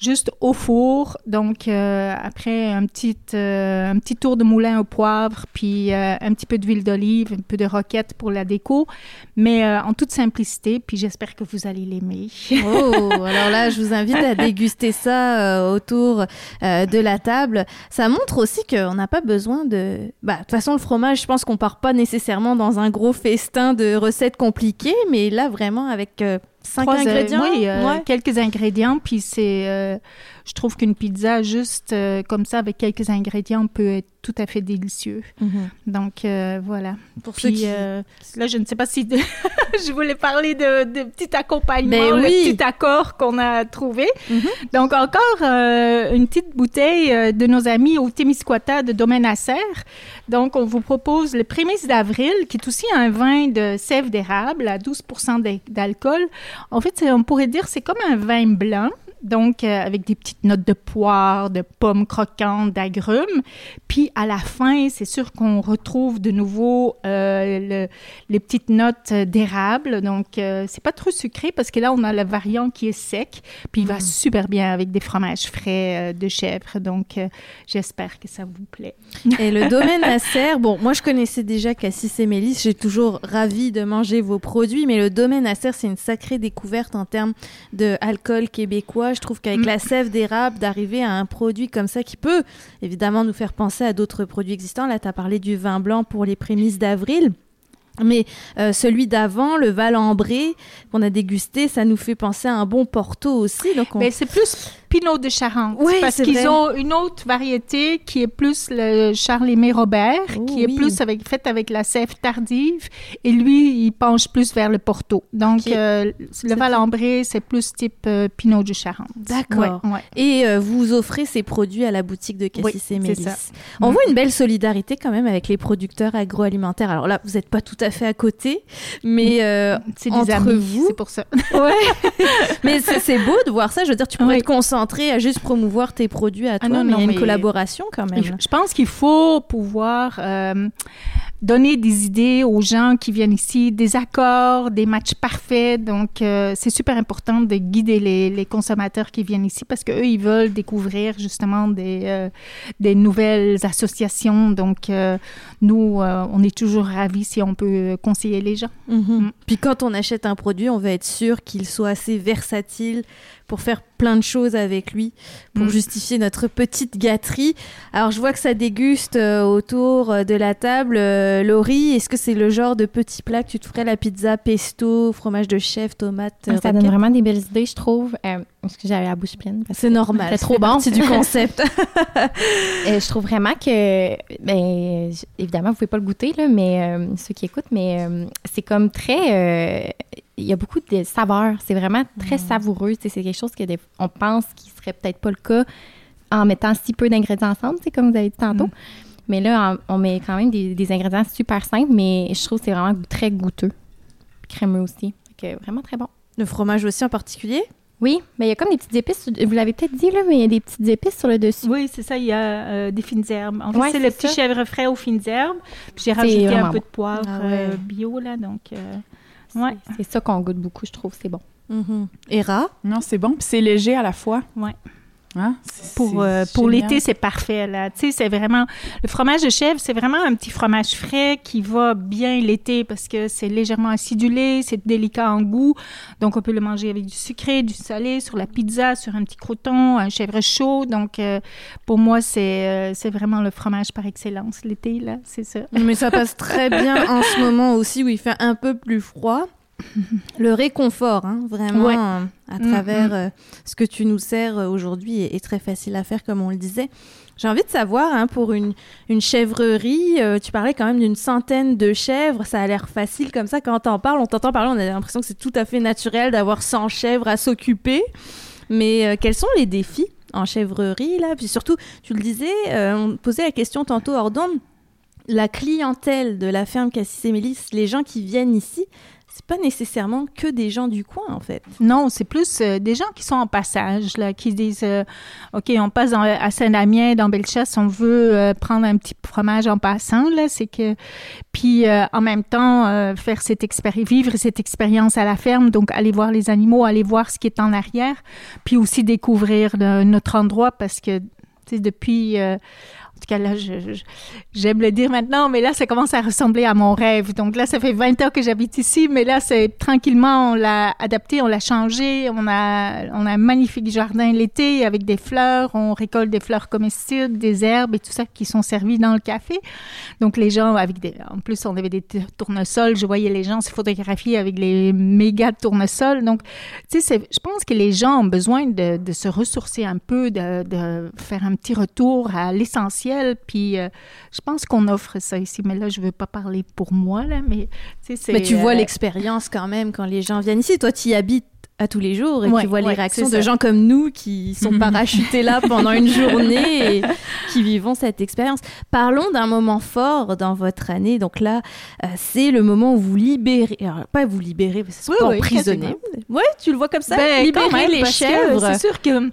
juste au four. Donc, euh, après, un petit, euh, un petit tour de moulin au poivre, puis euh, un petit peu d'huile d'olive, un peu de roquette pour la déco, mais en toute simplicité. Puis j'espère que vous allez l'aimer. Oh, alors là, je vous invite à déguster ça autour de la table. Ça montre aussi qu'on n'a pas besoin de... Bah, de toute façon, le fromage, je pense qu'on part pas nécessairement dans un gros festin de recettes compliquées, mais là, vraiment, avec cinq Trois, euh, ingrédients. oui, euh, ouais. quelques ingrédients. Puis c'est, euh, je trouve qu'une pizza juste euh, comme ça, avec quelques ingrédients, peut être tout à fait délicieux. Mhm. Donc, euh, voilà. Pour ceux Puis qui... euh, là, je ne sais pas si je voulais parler de, de petit accompagnement, Ben le oui. petit accord qu'on a trouvé. Mhm. Donc encore une petite bouteille de nos amis au Témiscouata de Domaine à Serre. Donc on vous propose le prémisse d'avril, qui est aussi un vin de sève d'érable à 12 d'al- d'alcool. En fait, on pourrait dire c'est comme un vin blanc. Donc, euh, avec des petites notes de poire, de pommes croquantes, d'agrumes. Puis, à la fin, c'est sûr qu'on retrouve de nouveau euh, le- les petites notes d'érable. Donc, euh, c'est pas trop sucré parce que là, on a le variant qui est sec. Puis, il va super bien avec des fromages frais euh, de chèvre. Donc, j'espère que ça vous plaît. Et le domaine à serre, bon, moi je connaissais déjà Cassis et Mélis, j'ai toujours ravi de manger vos produits, mais le domaine à serre, c'est une sacrée découverte en termes de alcool québécois. Je trouve qu'avec Mm. la sève d'érable, d'arriver à un produit comme ça qui peut évidemment nous faire penser à d'autres produits existants. Là, tu as parlé du vin blanc pour les prémices d'avril. Mais euh, celui d'avant, le Valambré, qu'on a dégusté, ça nous fait penser à un bon Porto aussi. Donc on... Mais c'est plus Pinot de Charente. Oui, parce qu'ils ont une autre variété qui est plus le Charles-Aimé Robert, Oh, qui est oui. plus avec, faite avec la sève tardive. Et lui, il penche plus vers le Porto. Donc, euh, le Valambré, c'est plus type euh, Pinot de Charente. D'accord. Ouais, ouais. Et euh, vous offrez ces produits à la boutique de Cassis Oui, et Mélis. ça. On Mm. voit une belle solidarité quand même avec les producteurs agroalimentaires. Alors là, vous n'êtes pas tout à fait à côté, mais euh, C'est Entre des amis, vous. c'est pour ça. ouais. mais c'est c'est beau de voir ça. Je veux dire, tu pourrais Oui. te concentrer à juste promouvoir tes produits à toi, Ah non, mais il y a non, une mais- collaboration quand même. Je pense qu'il faut pouvoir euh, donner des idées aux gens qui viennent ici, des accords, des matchs parfaits. Donc, euh, c'est super important de guider les, les consommateurs qui viennent ici parce qu'eux, ils veulent découvrir justement des, euh, des nouvelles associations. Donc, nous, on est toujours ravis si on peut conseiller les gens. Mhm. Mm. Puis quand on achète un produit, on va être sûr qu'il soit assez versatile pour faire plein de choses avec lui, pour Mm. justifier notre petite gâterie. Alors je vois que ça déguste euh, autour euh, de la table. Euh, Laurie, est-ce que c'est le genre de petit plat que tu te ferais la pizza pesto, fromage de chef, tomate Ça donne vraiment des belles idées, je trouve. Euh, parce que j'avais la bouche pleine. C'est normal. C'est trop bon. partie du concept. Je trouve vraiment que, ben, évidemment, vous pouvez pas le goûter, là, mais ceux qui écoutent, mais c'est comme très, il y a beaucoup de saveurs. C'est vraiment très savoureux. Tu sais, C'est quelque chose que des- on pense qui serait peut-être pas le cas en mettant si peu d'ingrédients ensemble, comme vous avez dit tantôt. Mais là, on on met quand même des, des ingrédients super simples, mais je trouve que c'est vraiment très goûteux, crémeux aussi. Que vraiment très bon. Le fromage aussi en particulier? Oui, mais il y a comme des petites épices. Vous l'avez peut-être dit, là, mais il y a des petites épices sur le dessus. Oui, c'est ça, il y a euh, des fines herbes. En fait, Ouais, c'est le petit ça. chèvre frais aux fines herbes. J'ai rajouté un peu bon. de poivre Ah ouais. euh, bio, là, donc... euh, ouais. C'est ça qu'on goûte beaucoup, je trouve. C'est bon. Mhm. Era. Non, c'est bon, puis c'est léger à la fois. Ouais. Hein? Pour, euh, pour l'été, c'est parfait. Là. C'est vraiment... Le fromage de chèvre, c'est vraiment un petit fromage frais qui va bien l'été parce que c'est légèrement acidulé, c'est délicat en goût. Donc, on peut le manger avec du sucré, du salé, sur la pizza, sur un petit croûton, un chèvre chaud. Donc, euh, pour moi, c'est euh, c'est vraiment le fromage par excellence l'été, là. C'est ça. Mais ça passe très bien en ce moment aussi où il fait un peu plus froid. Le réconfort, hein, vraiment, Ouais. euh, à Mm, travers mm. euh, ce que tu nous sers euh, aujourd'hui est, est très facile à faire, comme on le disait. J'ai envie de savoir, hein, pour une, une chèvrerie, euh, tu parlais quand même d'une centaine de chèvres, ça a l'air facile comme ça. Quand t'en parles, on t'entend parler, on a l'impression que c'est tout à fait naturel d'avoir 100 chèvres à s'occuper. Mais quels sont les défis en chèvrerie, là? Puis surtout, tu le disais, on posait la question tantôt hors d'onde, la clientèle de la ferme Cassis et Mélis, les gens qui viennent ici, c'est pas nécessairement que des gens du coin, en fait. Non, c'est plus euh, des gens qui sont en passage, là, qui disent euh, OK, on passe à Saint-Damien, dans Bellechasse, on veut euh, prendre un petit fromage en passant, là. C'est que. Puis en même temps, faire cette expérience, vivre cette expérience à la ferme, donc aller voir les animaux, aller voir ce qui est en arrière, puis aussi découvrir notre endroit parce que, tu sais, depuis. En tout cas, là, j'aime le dire maintenant, mais là, ça commence à ressembler à mon rêve. Donc là, ça fait 20 ans que j'habite ici, mais là, c'est tranquillement, on l'a adapté, on l'a changé. On a, on a un magnifique jardin l'été avec des fleurs. On récolte des fleurs comestibles, des herbes et tout ça qui sont servis dans le café. Donc les gens, avec des, en plus, on avait des tournesols. Je voyais les gens se photographier avec les méga tournesols. Donc, tu sais, je pense que les gens ont besoin de, se ressourcer un peu, de faire un petit retour à l'essentiel. Puis, euh, je pense qu'on offre ça ici. Mais là, je veux pas parler pour moi, là, mais tu. Mais vois euh, l'expérience quand même quand les gens viennent ici. Toi, tu y habites à tous les jours et Ouais, tu vois les réactions de gens comme nous qui sont parachutés là pendant une journée et qui vivons cette expérience. Parlons d'un moment fort dans votre année. Donc là, euh, c'est le moment où vous libérez, alors, pas vous libérez, parce que Oui, pas oui. Ouais, tu le vois comme ça. Ben, libérer les chèvres. C'est sûr que,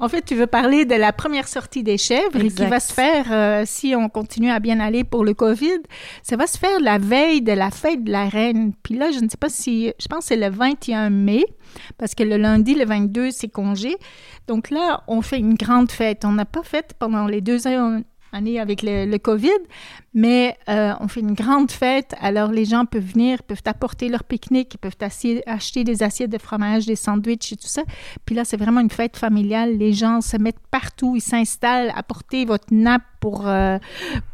en fait, tu veux parler de la première sortie des chèvres et qui va se faire, euh, si on continue à bien aller pour le COVID, ça va se faire la veille de la fête de la reine. Puis là, je ne sais pas si, je pense que c'est le 21 mai, parce que le lundi, le 22, c'est congé. Donc là, on fait une grande fête. On n'a pas fait pendant les deux ans années avec le, COVID, mais euh, on fait une grande fête. Alors les gens peuvent venir, peuvent apporter leur pique-nique, peuvent acheter des assiettes de fromage, des sandwichs et tout ça. Puis là, c'est vraiment une fête familiale. Les gens se mettent partout, ils s'installent, apportez votre nappe pour, euh,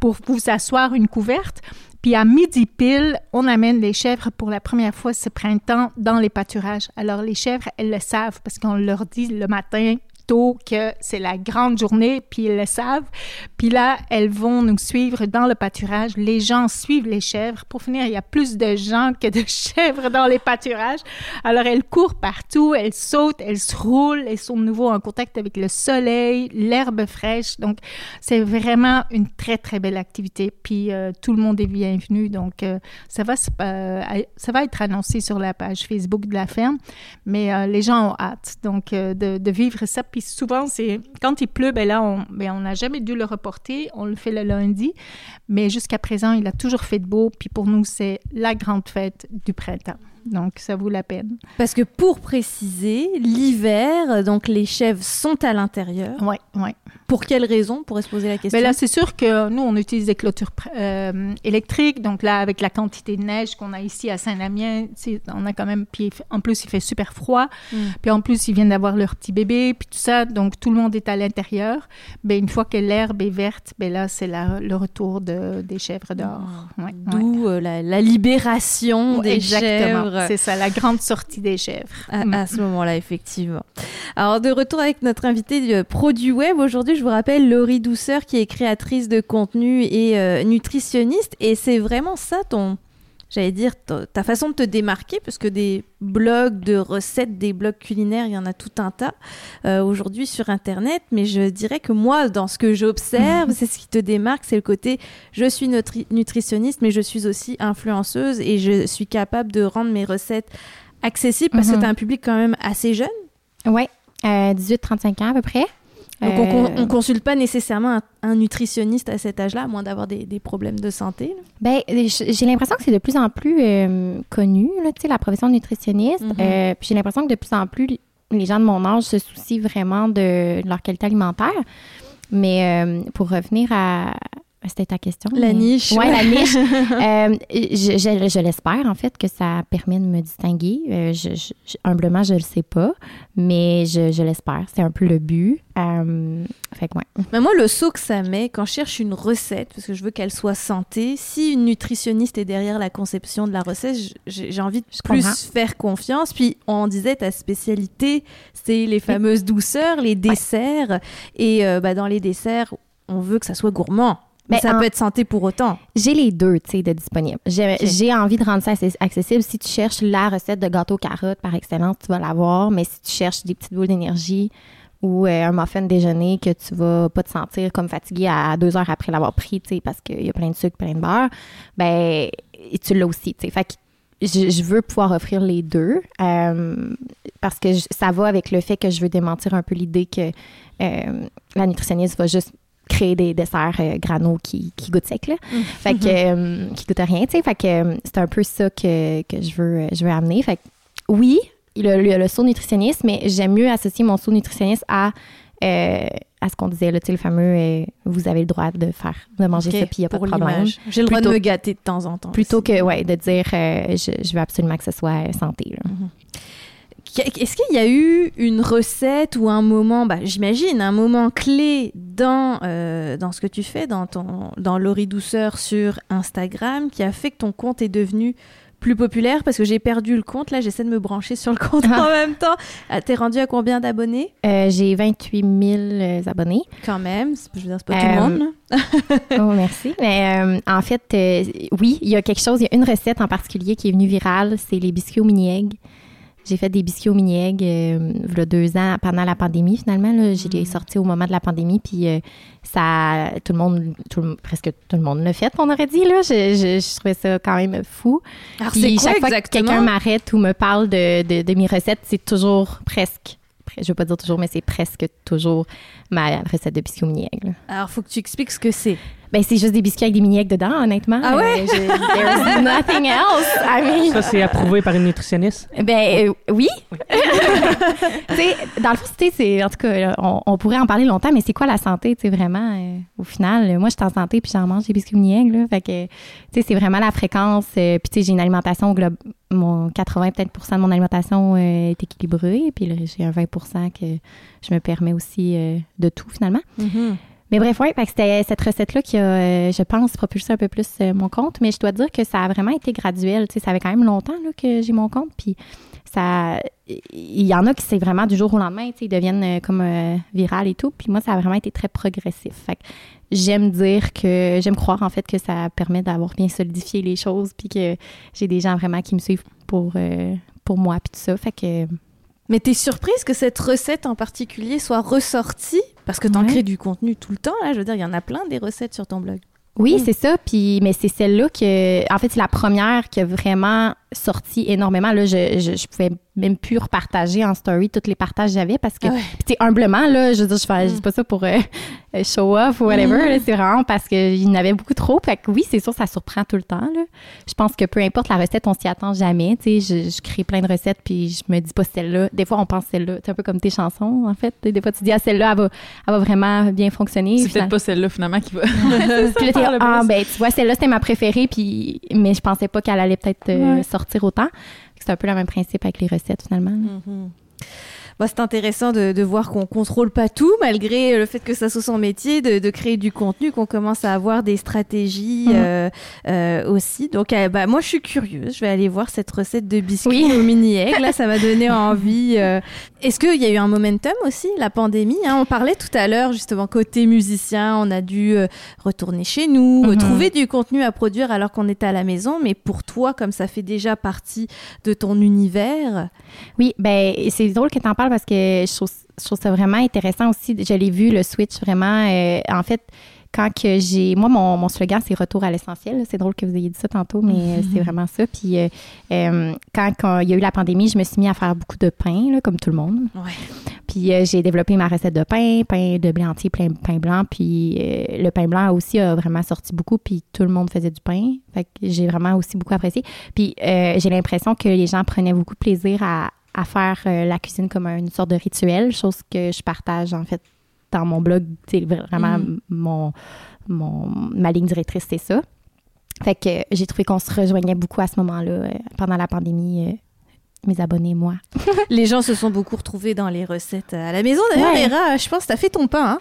pour vous asseoir, une couverte. Puis à midi pile, on amène les chèvres pour la première fois ce printemps dans les pâturages. Alors les chèvres, elles le savent parce qu'on leur dit le matin que c'est la grande journée, puis elles le savent. Puis là, elles vont nous suivre dans le pâturage. Les gens suivent les chèvres. Pour finir, il y a plus de gens que de chèvres dans les pâturages. Alors elles courent partout, elles sautent, elles se roulent, elles sont de nouveau en contact avec le soleil, l'herbe fraîche. Donc c'est vraiment une très très belle activité. Puis euh, tout le monde est bienvenu. Donc euh, ça va euh, ça va être annoncé sur la page Facebook de la ferme, mais les gens ont hâte donc de, de vivre ça. Puis souvent c'est quand il pleut, ben là on ben, on n'a jamais dû le reporter. On le fait le lundi, mais jusqu'à présent il a toujours fait de beau. Puis pour nous c'est la grande fête du printemps. Donc ça vaut la peine. Parce que pour préciser, l'hiver, donc les chèvres sont à l'intérieur. Ouais, ouais. Pour quelle raison On pourrait se poser la question. Mais là, c'est sûr que nous, on utilise des clôtures euh, électriques. Donc là, avec la quantité de neige qu'on a ici à Saint-Damien, on a quand même... Puis en plus, il fait super froid. Mm. Puis en plus, ils viennent d'avoir leur petit bébé, puis tout ça. Donc tout le monde est à l'intérieur. Ben, une fois que l'herbe est verte, ben là, c'est le retour de, des chèvres dehors. Ouais, ouais. D'où euh, la, la libération des Exactement. chèvres. C'est ça, la grande sortie des chèvres. À, Mm. à ce moment-là, effectivement. Alors, de retour avec notre invité Produit Web, aujourd'hui, je vous rappelle Laurie Douceur, qui est créatrice de contenu et euh, nutritionniste. Et c'est vraiment ça ton, j'allais dire, ta, façon de te démarquer, parce que des blogs de recettes, des blogs culinaires, il y en a tout un tas euh, aujourd'hui sur Internet. Mais je dirais que moi, dans ce que j'observe, c'est ce qui te démarque, c'est le côté, je suis nutri- nutritionniste, mais je suis aussi influenceuse et je suis capable de rendre mes recettes accessibles parce que Mhm. tu as un public quand même assez jeune. Oui, euh, 18-35 ans à peu près. Donc, on, Euh, on consulte pas nécessairement un, un nutritionniste à cet âge-là, à moins d'avoir des, des problèmes de santé. Ben, j'ai l'impression que c'est de plus en plus euh, connu, là, la profession de nutritionniste. Euh, puis j'ai l'impression que de plus en plus, les gens de mon âge se soucient vraiment de leur qualité alimentaire. Mais euh, pour revenir à... C'était ta question. La mais- niche. Ouais, la niche. Euh, je je- je l'espère, en fait, que ça permet de me distinguer. Euh, je, je- je- humblement, je le sais pas, mais je, je l'espère. C'est un peu le but. Euh, fait que, ouais. Mais moi, le saut que ça met quand je cherche une recette, parce que je veux qu'elle soit santé, si une nutritionniste est derrière la conception de la recette, j'ai envie de plus comprends. faire confiance. Puis on disait ta spécialité, c'est les fameuses douceurs, les desserts. Et bah, dans les desserts, on veut que ça soit gourmand. Mais ça en- peut être santé pour autant. J'ai les deux, tu sais, de disponibles. J'ai envie de rendre ça accessible. Si tu cherches la recette de gâteau carotte par excellence, tu vas l'avoir. Mais si tu cherches des petites boules d'énergie ou euh, un muffin déjeuner que tu vas pas te sentir comme fatigué à deux heures après l'avoir pris, tu sais, parce qu'il y a plein de sucre, plein de beurre, ben, tu l'as aussi, tu sais. Fait que je, je veux pouvoir offrir les deux euh, parce que je- ça va avec le fait que je veux démentir un peu l'idée que euh, la nutritionniste va juste créer des desserts euh, grano qui, qui goûtent sec, là. Fait que, euh, qui goûtent rien, tu sais. Fait que euh, c'est un peu ça que, que je, veux, je veux amener. Fait que, oui, le, le, le saut nutritionniste, mais j'aime mieux associer mon saut nutritionniste à, euh, à ce qu'on disait, là, le fameux vous avez le droit de faire, de manger ça, puis il n'y a pas de problème. J'ai le droit de me gâter de temps en temps. Plutôt aussi. que, ouais, de dire je, je veux absolument que ce soit santé. là. Est-ce qu'il y a eu une recette ou un moment, bah, j'imagine, un moment clé dans, euh, dans ce que tu fais, dans, ton, dans Laurie Douceur sur Instagram, qui a fait que ton compte est devenu plus populaire? Parce que j'ai perdu le compte, là, j'essaie de me brancher sur le compte Ah. en même temps. Ah, T'es rendu à combien d'abonnés? Euh, J'ai 28 000 euh, abonnés. Quand même, je veux dire, c'est pas tout le monde. Oh, merci. Mais euh, en fait, oui, il y a quelque chose, il y a une recette en particulier qui est venue virale, c'est les biscuits au mini-egg. J'ai fait des biscuits au mini-egg euh, il y a deux ans pendant la pandémie, finalement. Là. Je l'ai sorti au moment de la pandémie, puis euh, ça, tout le monde, tout le- presque tout le monde l'a fait, on aurait dit. Là. Je, je, je trouvais ça quand même fou. Alors, Puis c'est quoi chaque fois que quelqu'un m'arrête ou me parle de, de, de mes recettes, c'est toujours presque, pre- je veux pas dire toujours, mais c'est presque toujours ma recette de biscuits au là. Alors, faut que tu expliques ce que c'est. Ben, c'est juste des biscuits avec des mini-eggs dedans, honnêtement. Ah ouais? Euh, je- there's nothing else. I mean, Ça, c'est approuvé par une nutritionniste. ben, euh, oui. tu sais, dans le fond, c'est, en tout cas, on, on pourrait en parler longtemps, mais c'est quoi la santé, tu sais, vraiment, euh, au final? Moi, je suis en santé, puis j'en mange des biscuits mini-eggs, là. Fait que, tu sais, c'est vraiment la fréquence. euh, puis, tu sais, j'ai une alimentation globe. Mon 80 peut-être pour cent de mon alimentation euh, est équilibrée, puis j'ai un 20 que je me permets aussi euh, de tout, finalement. Mais bref, oui, c'était cette recette-là qui a, euh, je pense, propulsé un peu plus euh, mon compte. Mais je dois dire que ça a vraiment été graduel. Ça fait quand même longtemps que j'ai mon compte. Puis ça, il y en a qui c'est vraiment du jour au lendemain, ils deviennent euh, comme euh, viral et tout. Puis moi, ça a vraiment été très progressif. Fait j'aime dire que, j'aime croire en fait que ça permet d'avoir bien solidifié les choses. Puis que j'ai des gens vraiment qui me suivent pour, pour moi. Puis tout ça. Fait que Mais t'es surprise que cette recette en particulier soit ressortie? Parce que t'en Ouais. crées du contenu tout le temps, là. Je veux dire, il y en a plein des recettes sur ton blog. Oui, Mm. c'est ça. Puis, mais c'est celle-là que, en fait, c'est la première qui a vraiment sorti énormément. Là, je, je, je pouvais même plus repartager en story tous les partages que j'avais parce que, Ah ouais. tu humblement, là, je veux dire, je fais, je dis pas ça pour euh, euh, show off ou whatever. Mm. c'est vraiment parce qu'il y en avait beaucoup trop. Fait que oui, c'est sûr, ça surprend tout le temps. Là. Je pense que peu importe la recette, on s'y attend jamais. Tu sais, je, je crée plein de recettes puis je me dis pas celle-là. Des fois, on pense celle-là. C'est un peu comme tes chansons, en fait. Des fois, tu dis, ah, celle-là, elle va, elle va vraiment bien fonctionner. C'est peut-être pas celle-là, finalement, qui va. puis là, ah, ben, tu vois, celle-là, c'était ma préférée, puis, mais je pensais pas qu'elle allait peut-être euh, Ouais. sortir autant. C'est un peu le même principe avec les recettes, finalement. Bah, c'est intéressant de, de voir qu'on contrôle pas tout, malgré le fait que ça soit son métier, de, de créer du contenu, qu'on commence à avoir des stratégies Mhm. euh, euh, aussi. Donc, euh, bah, moi, je suis curieuse. Je vais aller voir cette recette de biscuits Oui. au mini-egg. Là, ça m'a donné envie. Est-ce qu'il y a eu un momentum aussi, la pandémie hein? On parlait tout à l'heure, justement, côté musicien, on a dû euh, retourner chez nous, Mhm. trouver du contenu à produire alors qu'on était à la maison. Mais pour toi, comme ça fait déjà partie de ton univers, Oui, ben, c'est drôle que tu en parles parce que je trouve, je trouve ça vraiment intéressant aussi. Je l'ai vu, le switch, vraiment. euh, en fait, quand que j'ai. Moi, mon, mon slogan, c'est retour à l'essentiel. C'est drôle que vous ayez dit ça tantôt, mais euh, c'est vraiment ça. Puis, euh, euh, quand, quand il y a eu la pandémie, je me suis mis à faire beaucoup de pain, là, comme tout le monde. Ouais. Puis euh, j'ai développé ma recette de pain, pain de blé entier, pain, pain blanc. Puis euh, le pain blanc aussi a vraiment sorti beaucoup, puis tout le monde faisait du pain. Fait que j'ai vraiment aussi beaucoup apprécié. Puis j'ai l'impression que les gens prenaient beaucoup de plaisir à, à faire la cuisine comme une sorte de rituel, chose que je partage en fait dans mon blog. C'est vraiment Mhm. mon, mon, ma ligne directrice, c'est ça. Fait que euh, j'ai trouvé qu'on se rejoignait beaucoup à ce moment-là, euh, pendant la pandémie, euh, mes abonnés et moi. Les gens se sont beaucoup retrouvés dans les recettes à la maison. D'ailleurs, Ouais. Je pense que tu as fait ton pain. Hein?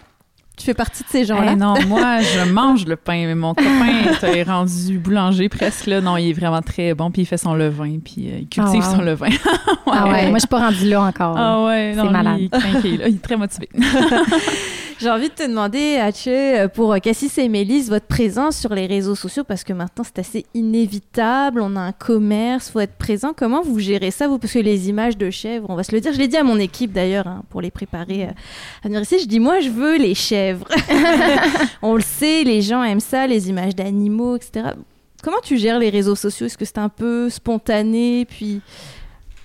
Tu fais partie de ces gens-là? Eh non, moi, je mange le pain, mais mon copain est rendu boulanger presque. Là. Non, il est vraiment très bon, puis il fait son levain, puis euh, il cultive Ah, wow. son levain. Ah ouais, moi je suis pas rendue là encore. Ah ouais, C'est non, malade. lui, il est là. Il est très motivé. J'ai envie de te demander, Hatché, pour Cassis et Mélisse, votre présence sur les réseaux sociaux, parce que maintenant c'est assez inévitable, on a un commerce, faut être présent. Comment vous gérez ça, vous? Parce que les images de chèvres, on va se le dire, je l'ai dit à mon équipe d'ailleurs, hein, pour les préparer euh, à venir ici, je dis, moi je veux les chèvres. on le sait, les gens aiment ça, les images d'animaux, etc. Comment tu gères les réseaux sociaux? Est-ce que c'est un peu spontané puis...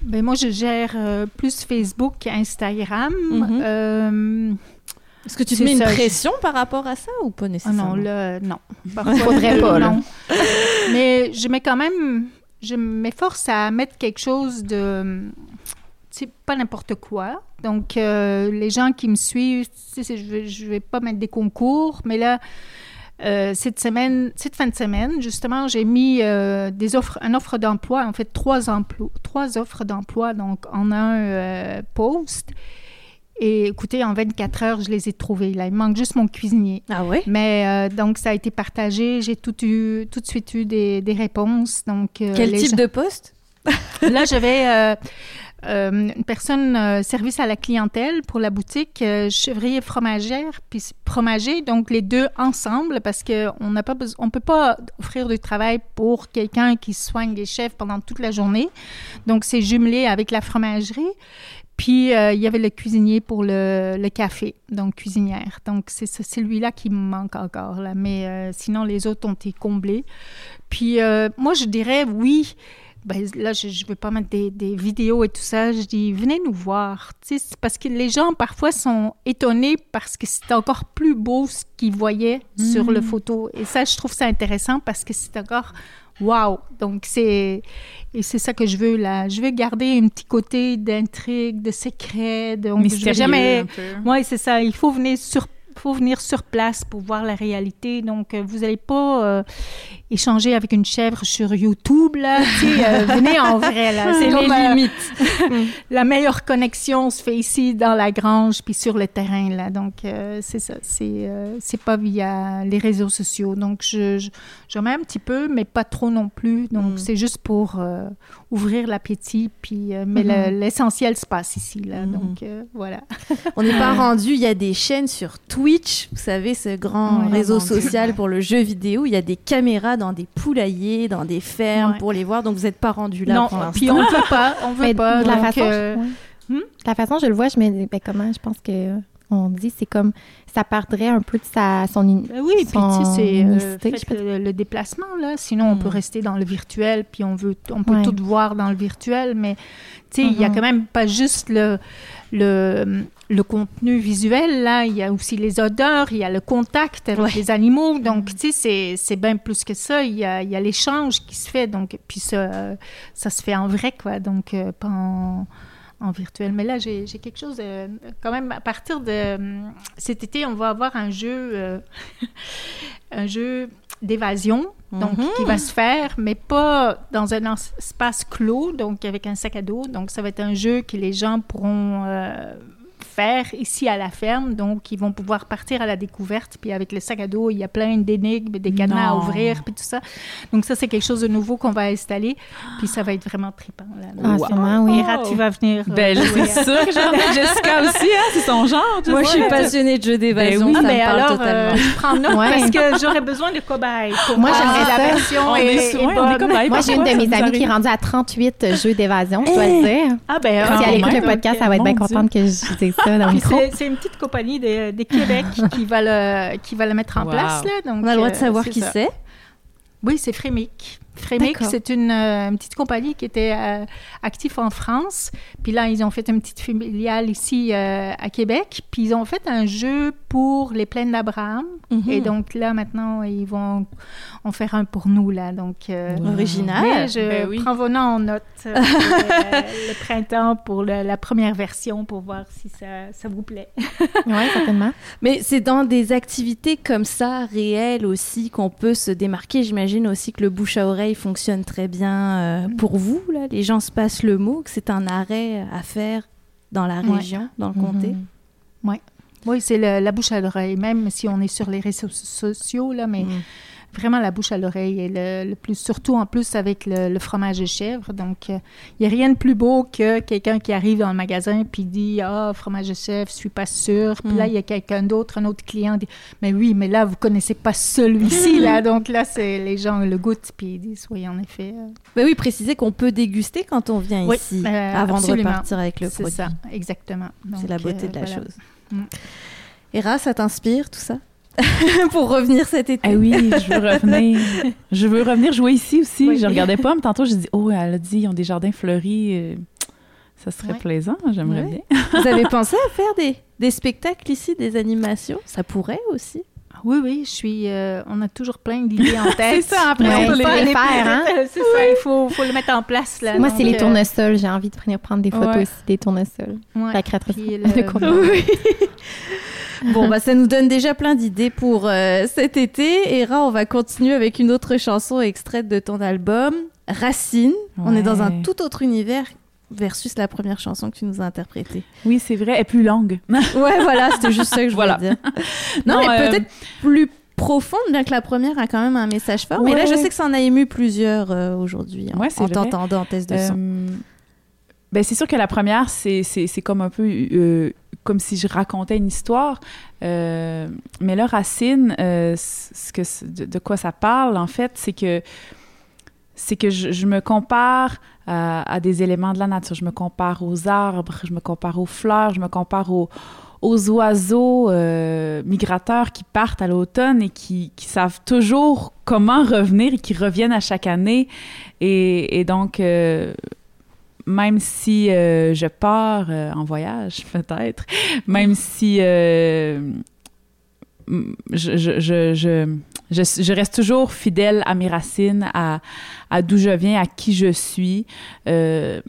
Ben moi, je gère euh, plus Facebook qu'Instagram. Mhm. Euh, Est-ce que tu te mets une ça, je- pression par rapport à ça ou pas Ah nécessairement non, là, non. Parfois, Faudrait pas, là. non. Mais je mets quand même, je m'efforce à mettre quelque chose de, c'est pas n'importe quoi. Donc, euh, les gens qui me suivent, tu sais, je vais, je vais pas mettre des concours, mais là, euh, cette semaine, cette fin de semaine, justement, j'ai mis euh, des offres, une offre d'emploi, en fait, trois emplois, trois offres d'emploi, donc en un euh, post. Et écoutez, en 24 heures, je les ai trouvés. Là, il manque juste mon cuisinier. Ah ouais? Mais euh, donc, ça a été partagé. J'ai tout, eu, tout de suite eu des, des réponses. Donc, euh, Quel type gens- de poste? Là, j'avais euh, une personne service à la clientèle pour la boutique, chevrier fromagère, puis fromager, donc les deux ensemble, parce qu'on n'a pas besoin, on peut pas offrir du travail pour quelqu'un qui soigne les chefs pendant toute la journée. Donc, c'est jumelé avec la fromagerie. Puis, euh, il y avait le cuisinier pour le, le café, donc cuisinière. Donc, c'est ce- celui-là qui me manque encore, là. Mais euh, sinon, les autres ont été comblés. Puis, euh, moi, je dirais oui. Ben, là, je ne veux pas mettre des, des vidéos et tout ça. Je dis, venez nous voir. Parce que les gens, parfois, sont étonnés parce que c'est encore plus beau ce qu'ils voyaient sur le photo. Et ça, je trouve ça intéressant parce que c'est encore wow. Donc, c'est... Et c'est ça que je veux, là. Je veux garder un petit côté d'intrigue, de secret. De, on- je Mystérieux, jamais... Oui, c'est ça. Il faut venir sur faut venir sur place pour voir la réalité. Donc, euh, vous n'allez pas euh, échanger avec une chèvre sur YouTube, là. Euh, venez en vrai, là. C'est les euh, limites. la meilleure connexion se fait ici, dans la grange, puis sur le terrain, là. Donc, c'est ça. C'est c'est pas via les réseaux sociaux. Donc, je, je, j'en mets un petit peu, mais pas trop non plus. Donc, Mm. c'est juste pour ouvrir l'appétit. Puis, euh, mais le- l'essentiel se passe ici, là. Mhm. Donc, euh, voilà. On n'est pas rendu. Il y a des chaînes sur Twitch, vous savez, ce grand Ouais, réseau social pour le jeu vidéo. Il y a des caméras dans des poulaillers, dans des fermes Ouais. pour les voir. Donc vous n'êtes pas rendu là non, pour puis on veut pas, on veut Mais pas. de la donc, façon, euh, ouais. hmm? De la façon je le vois, je me dis, ben, comment je pense que on dit, c'est comme ça perdrait un peu de sa son Ben oui, puis tu son sais, c'est euh, le, le déplacement là. Sinon, on Mm. peut rester dans le virtuel, puis on veut, on peut Ouais. tout voir dans le virtuel, mais tu sais, il y a Mhm. quand même pas juste le le le contenu visuel là. Il y a aussi les odeurs, il y a le contact avec Ouais. les animaux. Donc, tu sais, c'est bien plus que ça. Il y a y a l'échange qui se fait. Donc, puis ça ça se fait en vrai quoi. Donc, euh, pas en en virtuel. Mais là, j'ai quelque chose, euh, quand même, à partir de euh, cet été, on va avoir un jeu, euh, un jeu d'évasion, donc Mhm. qui va se faire, mais pas dans un es- espace clos, donc avec un sac à dos. Donc, ça va être un jeu que les gens pourront faire ici à la ferme. Donc, ils vont pouvoir partir à la découverte. Puis avec le sac à dos, il y a plein d'énigmes, des cadenas à Non. ouvrir, puis tout ça. Donc, ça, c'est quelque chose de nouveau qu'on va installer. Puis ça va être vraiment trippant. Là. Ah, Wow. sûrement, oui. Hira, tu vas venir. euh, Ben, suis à- sûre que j'en ai. Jessica aussi, hein, c'est son genre. Moi, je suis passionnée de jeux d'évasion. Ben oui. ça Ah, me ben parle alors, totalement. euh, je prends note Ouais. parce que j'aurais besoin de cobayes. Pour Moi, j'aimerais la version est, bonne. Moi, j'ai une de mes amies qui est rendue à 38 jeux d'évasion, je dois le dire. Ah ben, Quand Si elle même. écoute le podcast, euh, elle va être bien contente que je dise c'est, une petite compagnie de, de Québec qui va le qui va le mettre en Wow. place là. Donc On a le droit de euh, savoir qui c'est. Oui, c'est Frémic. D'accord. c'est une, euh, une petite compagnie qui était euh, active en France. Puis là, ils ont fait une petite filiale ici euh, à Québec. Puis ils ont fait un jeu pour les plaines d'Abraham. Mhm. Et donc là, maintenant, ils vont en faire un pour nous, là. Donc, euh, Original. mais je Ben oui. prends vos noms en note pour le printemps, pour le- la première version, pour voir si ça, ça vous plaît. Oui, certainement. Mais c'est dans des activités comme ça, réelles aussi, qu'on peut se démarquer. J'imagine aussi que le bouche à oreille fonctionne très bien euh, pour vous. Là. Les gens se passent le mot, que c'est un arrêt à faire dans la Ouais. région, dans le comté. Mhm. Oui, c'est la bouche à l'oreille, même si on est sur les réseaux sociaux, là, mais Mhm. Vraiment la bouche à l'oreille et le, le plus, surtout en plus avec le, le fromage de chèvre. Donc, il n'y a rien de plus beau que quelqu'un qui arrive dans le magasin puis dit Ah, fromage de chèvre, je suis pas sûr. Puis là, il y a quelqu'un d'autre, un autre client dit Mais oui, mais là, vous connaissez pas celui-ci, là. Donc là, c'est les gens le goûtent puis ils disent Oui, en effet. euh, Mais oui, préciser qu'on peut déguster quand on vient Oui, ici, euh, avant absolument. de repartir avec le C'est produit. ça, exactement. C'est la beauté euh, de la voilà. chose. Mm. Ça t'inspire tout ça? Pour revenir cet été Ah oui, je veux revenir. Je veux revenir jouer ici aussi. Oui. Je regardais pas, mais tantôt, j'ai dit, oh, elle a dit, ils ont des jardins fleuris. euh, Ça serait Ouais. plaisant, j'aimerais Ouais. bien. Vous avez pensé à faire des, des spectacles ici, des animations? Ça pourrait aussi. Oui, oui, je suis. euh, on a toujours plein d'idées en tête. C'est ça, après, on peut les les faire, hein? C'est ça, il faut, faut le mettre en place. Là, Moi, c'est les euh, tournesols. J'ai envie de venir prendre des photos Ouais. aussi des tournesols. ouais. La créatrice le- contenu. Bon, bah ça nous donne déjà plein d'idées pour euh, cet été. Hera, on va continuer avec une autre chanson extraite de ton album, Racine. On est dans un tout autre univers versus la première chanson que tu nous as interprétée. Oui, c'est vrai, elle est plus longue. Ouais, voilà, c'était juste ça que je Voilà. voulais dire. Non, Non, mais euh, peut-être plus profonde, bien que la première a quand même un message fort. Mais là, je sais que ça en a ému plusieurs euh, aujourd'hui en, Ouais, c'est en vrai. t'entendant en test de son. Ben, c'est sûr que la première, c'est, comme un peu euh, comme si je racontais une histoire. Euh, mais là, Racine, euh, ce que, de, quoi ça parle, en fait, c'est que c'est que je, me compare à, des éléments de la nature. Je me compare aux arbres, je me compare aux fleurs, je me compare aux, aux oiseaux migrateurs qui partent à l'automne et qui, qui savent toujours comment revenir et qui reviennent à chaque année. Et, donc, même si euh, je pars euh, en voyage, peut-être, même si euh, je, reste toujours fidèle à mes racines, à, d'où je viens, à qui je suis. La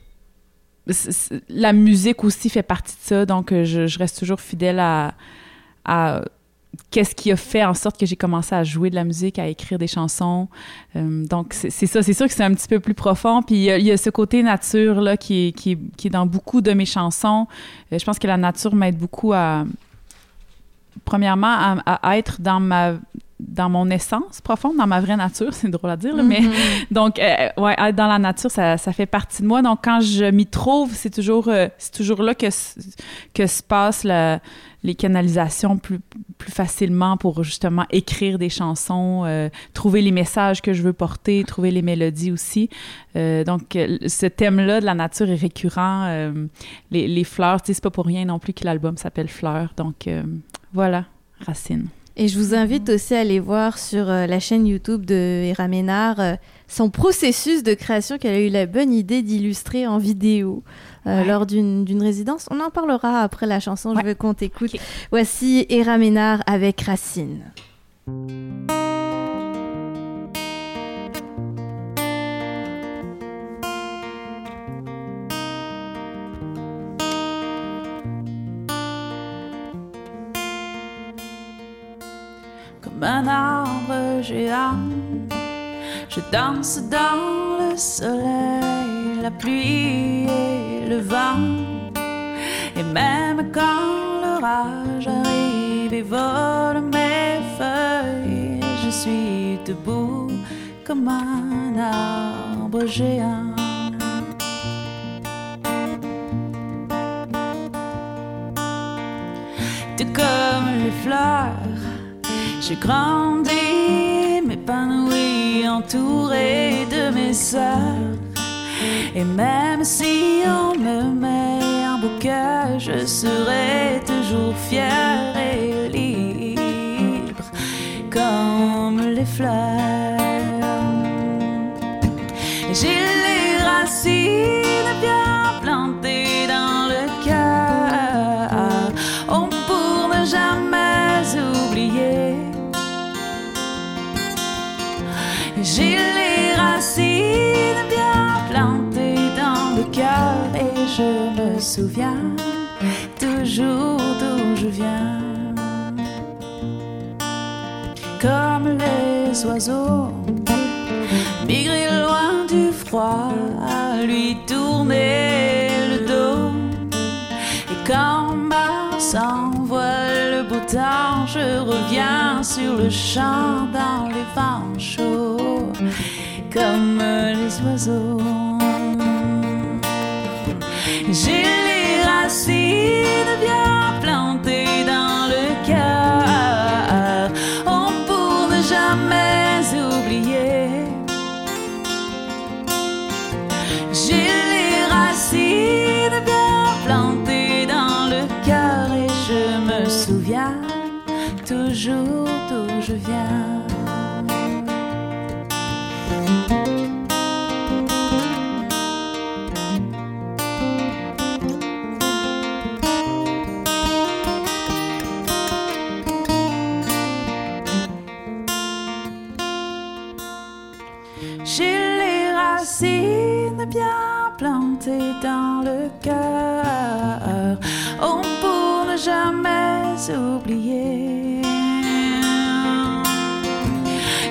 musique aussi fait partie de ça, donc je, reste toujours fidèle à qu'est-ce qui a fait en sorte que j'ai commencé à jouer de la musique, à écrire des chansons. Euh, donc, c'est ça. C'est sûr que c'est un petit peu plus profond. Puis, il y a, il y a ce côté nature là, qui, est, qui, est, qui est dans beaucoup de mes chansons. Euh, je pense que la nature m'aide beaucoup à, premièrement, à, à être dans ma dans mon essence profonde, dans ma vraie nature, c'est drôle à dire, là, mais Mhm. donc euh, ouais, être dans la nature, ça, ça fait partie de moi. Donc quand je m'y trouve, c'est toujours euh, c'est toujours là que que se passent la- les canalisations plus plus facilement pour justement écrire des chansons, euh, trouver les messages que je veux porter, trouver les mélodies aussi. Euh, donc euh, ce thème-là de la nature est récurrent. les, les fleurs, tu c'est pas pour rien non plus que l'album s'appelle Fleurs. Donc voilà, Racine. Et je vous invite aussi à aller voir sur la chaîne YouTube de Hera Ménard son processus de création qu'elle a eu la bonne idée d'illustrer en vidéo Ouais. lors d'une résidence. On en parlera après la chanson, je veux qu'on t'écoute. Voici Hera Ménard avec Racine. comme un arbre géant. Je danse dans le soleil, la pluie et le vent. Et même quand l'orage arrive et vole mes feuilles, je suis debout comme un arbre géant. Tout comme les fleurs, j'ai grandi, m'épanoui, entouré de mes sœurs. Et même si on me met un bouquet, je serai toujours fière et libre, comme les fleurs. Souviens toujours d'où je viens. Comme les oiseaux migrer loin du froid, lui tourner le dos. Et quand Mars envoie le beau tard, je reviens sur le champ dans les vents chauds, comme les oiseaux. Les racines bien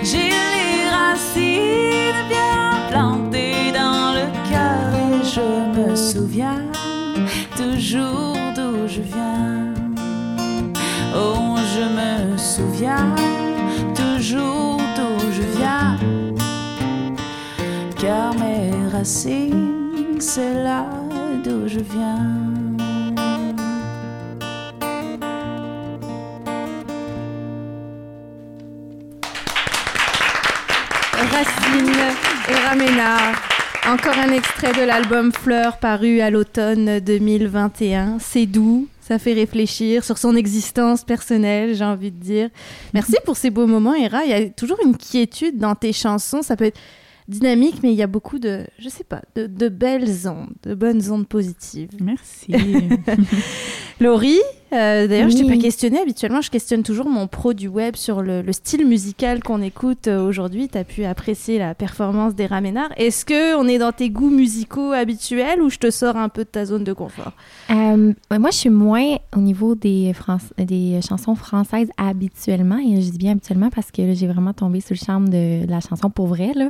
J'ai les racines bien plantées dans le cœur et je me souviens toujours d'où je viens. Oh, je me souviens toujours d'où je viens car mes racines, c'est là d'où je viens. Et Raménard. Encore un extrait de l'album Fleurs paru à l'automne 2021. C'est doux, ça fait réfléchir sur son existence personnelle, j'ai envie de dire. Merci pour ces beaux moments, Hera. Il y a toujours une quiétude dans tes chansons. Ça peut être dynamique, mais il y a beaucoup de, je sais pas, de, de belles ondes, de bonnes ondes positives. Merci. Laurie, euh, d'ailleurs, je t'ai Oui. pas questionné. Habituellement, je questionne toujours mon pro du web sur le, le style musical qu'on écoute euh, aujourd'hui. Tu as pu apprécier la performance des Raménards. Est-ce que on est dans tes goûts musicaux habituels ou je te sors un peu de ta zone de confort? Euh, moi, je suis moins au niveau des, chansons françaises habituellement. Et je dis bien habituellement parce que j'ai vraiment tombé sous le charme de, de la chanson pour vrai. Là.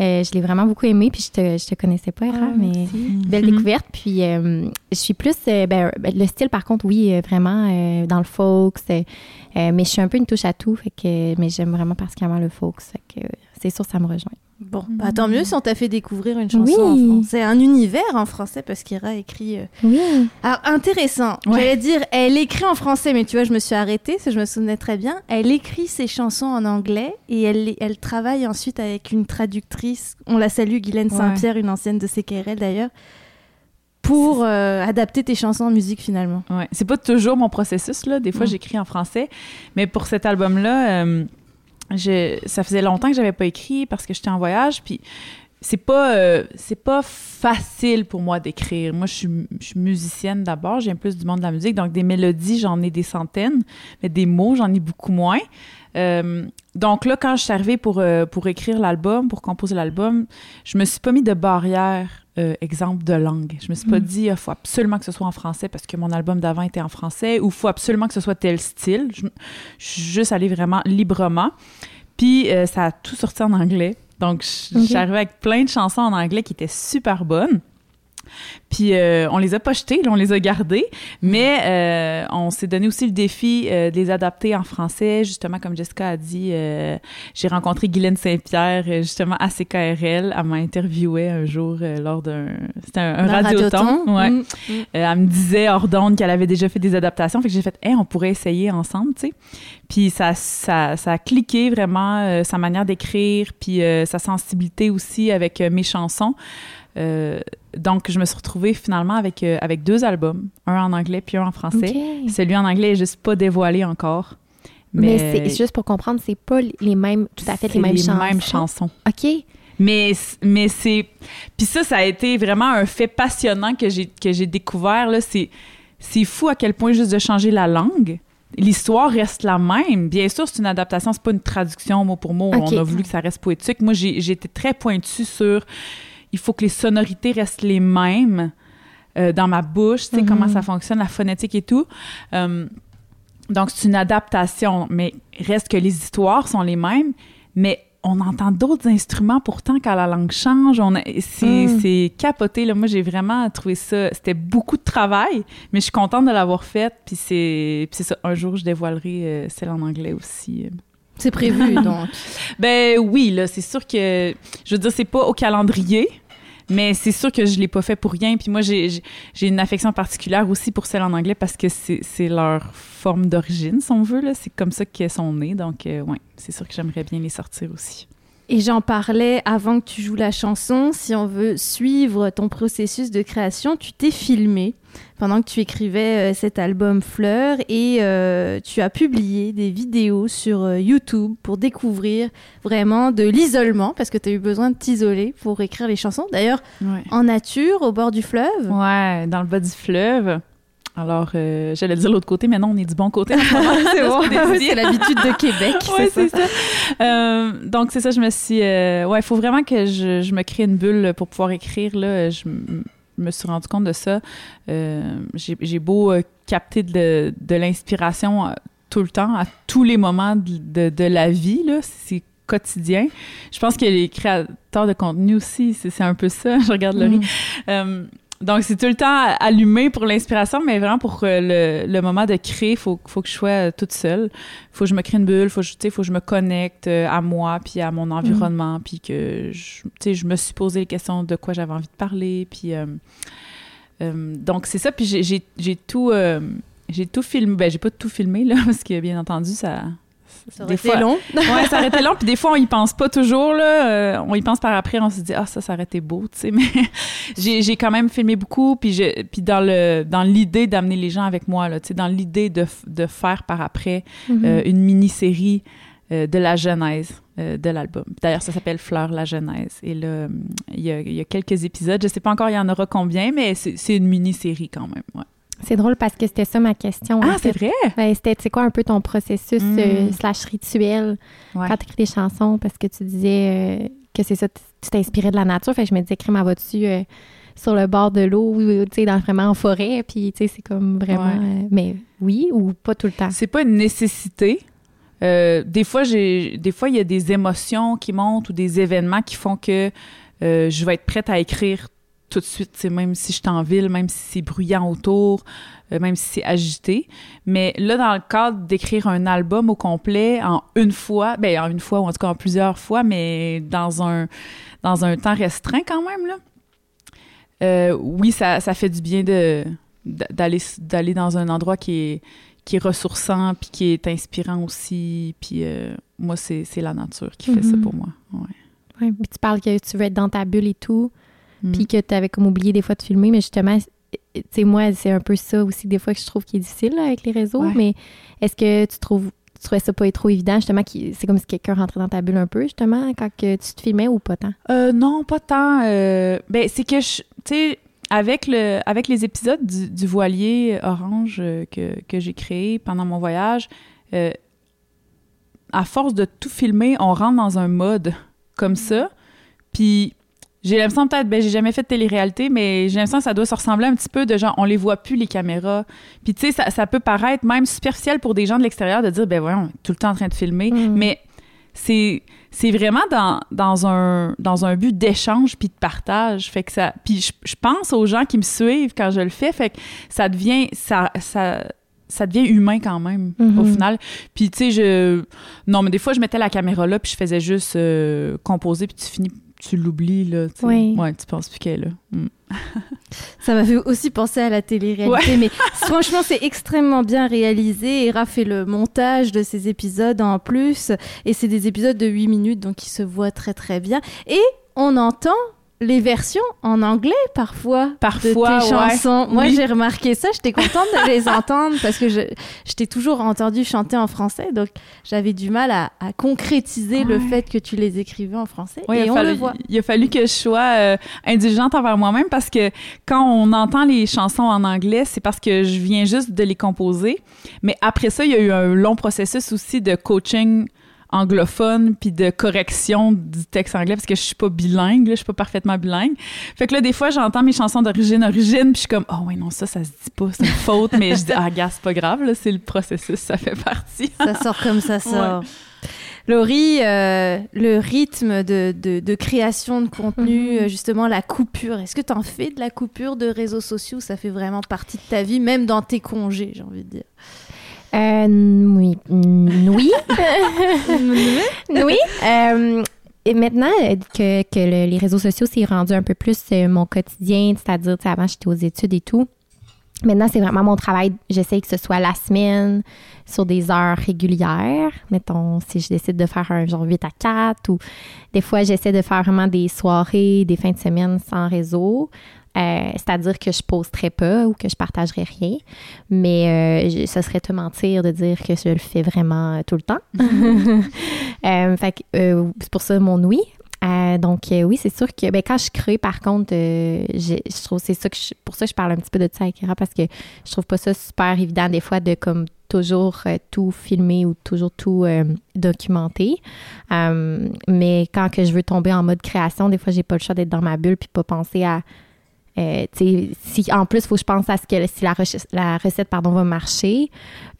Euh, je l'ai vraiment beaucoup aimée. Puis je te, je te connaissais pas, Hera, mais belle Mhm. découverte. Puis euh, je suis plus. euh, ben, ben, le style, par contre, oui, euh, vraiment euh, dans le folk. euh, mais je suis un peu une touche à tout. Fait que, mais j'aime vraiment particulièrement le folk. Fait que euh, c'est sûr, ça me rejoint. Bon, bah, tant mieux si on t'a fait découvrir une chanson Oui. en français, un univers en français parce qu'Ira écrit. euh, Oui. Alors intéressant. Ouais. J'allais dire, elle écrit en français, mais tu vois, je me suis arrêtée, parce que je me souvenais très bien. Elle écrit ses chansons en anglais et elle, elle travaille ensuite avec une traductrice. On la salue, Guylaine Ouais. Saint-Pierre, une ancienne de CKRL d'ailleurs, pour euh, adapter tes chansons en musique finalement. Ouais. C'est pas toujours mon processus, là. Des fois, Mm. j'écris en français. Mais pour cet album-là, euh, je- ça faisait longtemps que j'avais pas écrit parce que j'étais en voyage. Puis c'est pas, euh, c'est pas facile pour moi d'écrire. Moi, je suis, musicienne d'abord. J'aime plus du monde de la musique. Donc, des mélodies, j'en ai des centaines. Mais des mots, j'en ai beaucoup moins. Euh, donc là, quand je suis arrivée pour, euh, pour écrire l'album, pour composer l'album, je me suis pas mis de barrière, euh, exemple de langue. Je me suis pas dit, il faut absolument que ce soit en français parce que mon album d'avant était en français ou faut absolument que ce soit tel style. Je, je suis juste allée vraiment librement. Puis euh, ça a tout sorti en anglais. Donc, arrivée avec plein de chansons en anglais qui étaient super bonnes. Puis euh, on les a pas jetées, là, on les a gardées, mais euh, on s'est donné aussi le défi euh, de les adapter en français. Justement, comme Jessica a dit, j'ai rencontré Guylaine Saint-Pierre justement à CKRL. Elle m'a interviewé un jour lors d'un... C'était un, un radioton. Ouais. Mm. Euh, elle me disait hors d'onde qu'elle avait déjà fait des adaptations. Fait que j'ai fait, hey, on pourrait essayer ensemble, tu sais. Puis ça, ça, ça a cliqué vraiment, sa manière d'écrire, puis sa sensibilité aussi avec mes chansons. Euh, donc, je me suis retrouvée finalement avec, euh, avec deux albums, un en anglais puis un en français. OK. Celui en anglais est juste pas dévoilé encore. Mais, c'est juste pour comprendre, c'est pas les mêmes, tout à fait les mêmes chansons. mêmes chansons. OK. Mais, mais c'est. Puis ça, ça a été vraiment un fait passionnant que j'ai, que j'ai découvert. Là. C'est, c'est fou à quel point juste de changer la langue. L'histoire reste la même. Bien sûr, c'est une adaptation, c'est pas une traduction mot pour mot. On a voulu que ça reste poétique. Moi, j'ai été très pointue sur il faut que les sonorités restent les mêmes euh, dans ma bouche, tu sais, Mhm. comment ça fonctionne, la phonétique et tout. Euh, donc, c'est une adaptation, mais reste que les histoires sont les mêmes, mais on entend d'autres instruments pourtant quand la langue change. On c'est, Mm. c'est capoté. Là. Moi, j'ai vraiment trouvé ça. C'était beaucoup de travail, mais je suis contente de l'avoir fait. Puis c'est, puis c'est ça. Un jour, je dévoilerai euh, celle en anglais aussi. C'est prévu, donc. Ben oui, là, c'est sûr que. Je veux dire, c'est pas au calendrier. Mais c'est sûr que je l'ai pas fait pour rien. Puis moi, j'ai, une affection particulière aussi pour celle en anglais parce que c'est, c'est leur forme d'origine, si on veut. Là. C'est comme ça qu'elles sont nées. Donc, euh, ouais, c'est sûr que j'aimerais bien les sortir aussi. Et j'en parlais avant que tu joues la chanson. Si on veut suivre ton processus de création, tu t'es filmé pendant que tu écrivais euh, cet album Fleurs et euh, tu as publié des vidéos sur euh, YouTube pour découvrir vraiment de l'isolement parce que tu as eu besoin de t'isoler pour écrire les chansons. D'ailleurs, Ouais. en nature, au bord du fleuve. Ouais, dans le bas du fleuve. Alors, euh, j'allais dire l'autre côté, mais non, on est du bon côté. C'est bon, c'est l'habitude de Québec. Ouais, c'est ça. Euh, donc, c'est ça, je me suis... euh, ouais, il faut vraiment que je, je me crée une bulle pour pouvoir écrire. Là. Je me suis rendu compte de ça. Euh, J'ai beau capter de, de l'inspiration tout le temps, à tous les moments de, de- de la vie. là. C'est quotidien. Je pense que les créateurs de contenu aussi, c'est c'est un peu ça. Je regarde Laurie. Mm. Donc, c'est tout le temps allumé pour l'inspiration, mais vraiment pour euh, le, le moment de créer, il faut, faut que je sois euh, toute seule. faut que je me crée une bulle, faut, sais, faut que je me connecte euh, à moi, puis à mon environnement, puis que je, je me suis posé les questions de quoi j'avais envie de parler. Puis, euh, euh, donc, c'est ça. Puis, j'ai- tout, euh, j'ai tout filmé. Ben, j'ai pas tout filmé, là, parce que, bien entendu, ça... Ça aurait des été fois- long. ouais, ça aurait été long. Puis des fois, on y pense pas toujours. Là. Euh, on y pense par après. On se dit, ah, ça, ça aurait été beau. Tu sais. Mais j'ai, j'ai quand même filmé beaucoup. Puis, je, puis dans, le, dans l'idée d'amener les gens avec moi, là, tu sais, dans l'idée de, de faire par après Mhm. euh, une mini-série euh, de la genèse de l'album. D'ailleurs, ça s'appelle Fleur la genèse. Et là, il y a, il y a quelques épisodes. Je sais pas encore, il y en aura combien, mais c'est, c'est une mini-série quand même. Ouais. C'est drôle parce que c'était ça ma question. Ah, c'est vrai? Ben, c'était, c'est quoi un peu ton processus Mm. euh, slash rituel Ouais. quand tu écris des chansons? Parce que tu disais euh, que c'est ça, tu t'inspirais de la nature. Fait que je me disais, crème, elle va-tu euh, sur le bord de l'eau, ou, tu sais, dans, vraiment en forêt? Puis, tu sais, c'est comme vraiment... Ouais. mais oui ou pas tout le temps? C'est pas une nécessité. Des fois, j'ai, des fois, il y a des émotions qui montent ou des événements qui font que je vais être prête à écrire tout de suite, même si je suis en ville, même si c'est bruyant autour, euh, même si c'est agité. Mais là, dans le cadre d'écrire un album au complet en une fois, ben en une fois ou en tout cas en plusieurs fois, mais dans un dans un temps restreint quand même là. euh, oui, ça, ça fait du bien de d'aller d'aller dans un endroit qui est qui est ressourçant puis qui est inspirant aussi puis euh, moi c'est la nature qui fait ça Mhm. pour moi ouais. Ouais, puis tu parles que tu veux être dans ta bulle et tout, Mm. puis que tu avais comme oublié des fois de filmer, mais justement, tu sais, moi, c'est un peu ça aussi des fois que je trouve qui est difficile là, avec les réseaux, Ouais. mais est-ce que tu trouves tu trouvais ça pas trop évident, justement, qui- c'est comme si quelqu'un rentrait dans ta bulle un peu, justement, quand que tu te filmais ou pas tant? Euh, non, pas tant. euh, ben, c'est que, je- tu sais, avec, le, avec les épisodes du, du voilier orange euh, que, que j'ai créé pendant mon voyage, euh, à force de tout filmer, on rentre dans un mode comme ça. Puis j'ai l'impression peut-être, ben j'ai jamais fait de télé-réalité, mais j'ai l'impression que ça doit se ressembler un petit peu de genre, on les voit plus, les caméras. Puis tu sais, ça, ça peut paraître même superficiel pour des gens de l'extérieur de dire, ben voyons, tout le temps en train de filmer. Mm. Mais c'est c'est vraiment dans, dans un dans un but d'échange puis de partage fait que ça puis je, je pense aux gens qui me suivent quand je le fais fait que ça devient ça ça ça devient humain quand même au final puis tu sais je non mais des fois je mettais la caméra là puis je faisais juste euh, composer puis tu finis tu l'oublies là tu. Oui. ouais tu penses plus qu'elle est là Mm. Ça m'a fait aussi penser à la télé-réalité, mais franchement, c'est extrêmement bien réalisé. Et Raph fait le montage de ces épisodes en plus. Et c'est des épisodes de 8 minutes, donc ils se voient très très bien. Et on entend les versions en anglais parfois, Parfois, de tes ouais. chansons. Moi, Oui. j'ai remarqué ça. J'étais contente de les entendre parce que je, je t'ai toujours entendu chanter en français, donc j'avais du mal à, à concrétiser le fait que tu les écrivais en français. Ouais, et il, a on fallu, le voit. il a fallu que je sois euh, indulgente envers moi-même parce que quand on entend les chansons en anglais, c'est parce que je viens juste de les composer. Mais après ça, il y a eu un long processus aussi de coaching anglophone puis de correction du texte anglais parce que je suis pas bilingue, là, je suis pas parfaitement bilingue. Fait que là des fois j'entends mes chansons d'origine origine puis je suis comme oh ouais non ça ça se dit pas, c'est une faute mais je dis ah gars, c'est pas grave là, c'est le processus, ça fait partie. Ça sort comme ça sort. Laurie, euh, le rythme de, de, de création de contenu, Mhm. euh, justement la coupure, est-ce que tu en fais de la coupure de réseaux sociaux? Ça fait vraiment partie de ta vie, même dans tes congés, j'ai envie de dire. Euh, oui. Oui. oui. Euh, et maintenant euh, que, que le- les réseaux sociaux s'est rendu un peu plus euh, mon quotidien, c'est-à-dire, avant, j'étais aux études et tout. Maintenant, c'est vraiment mon travail. J'essaie que ce soit la semaine, sur des heures régulières. Mettons, si je décide de faire un genre 8 à 4 ou des fois, j'essaie de faire vraiment des soirées, des fins de semaine sans réseau. Euh, c'est-à-dire que je posterai pas ou que je partagerai rien. Mais euh, je- ce serait te mentir de dire que je le fais vraiment euh, tout le temps. Fait c'est pour ça mon oui. Euh, donc euh, oui, c'est sûr que ben, quand je crée, par contre, euh, je trouve c'est ça que je- pour ça que je parle un petit peu de ça avec Kira parce que je trouve pas ça super évident des fois de comme toujours tout filmer ou toujours tout documenter. Mais quand que je veux tomber en mode création, des fois j'ai pas le choix d'être dans ma bulle puis pas penser à euh, si en plus, il faut que je pense à ce que si la, recette pardon, va marcher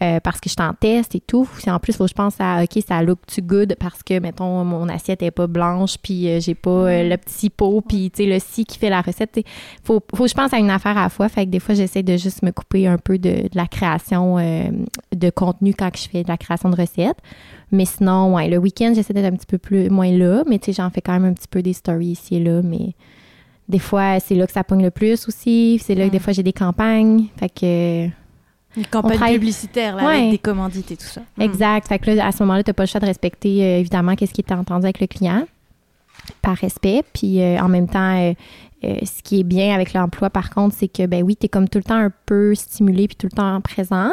euh, parce que je t'en teste et tout. Si en plus, il faut que je pense à OK, ça look too good parce que, mettons, mon assiette est pas blanche puis euh, j'ai pas euh, le petit pot puis tu sais, le si qui fait la recette. Il faut, faut que je pense à une affaire à la fois. Fait que des fois, j'essaie de juste me couper un peu de, de la création de contenu quand je fais de la création de recettes. Mais sinon, ouais, le week-end, j'essaie d'être un petit peu plus moins là, mais tu sais, j'en fais quand même un petit peu des stories ici et là, mais des fois, c'est là que ça pogne le plus aussi. C'est là que des fois, j'ai des campagnes. Fait que, Une campagne travaille- publicitaire là, Ouais. avec des commandites et tout ça. exact. Fait que là, à ce moment-là, t'as pas le choix de respecter, euh, évidemment, qu'est-ce qui était entendu avec le client, par respect. Puis, euh, en même temps, euh, ce qui est bien avec l'emploi, par contre, c'est que, ben oui, t'es comme tout le temps un peu stimulé puis tout le temps présent.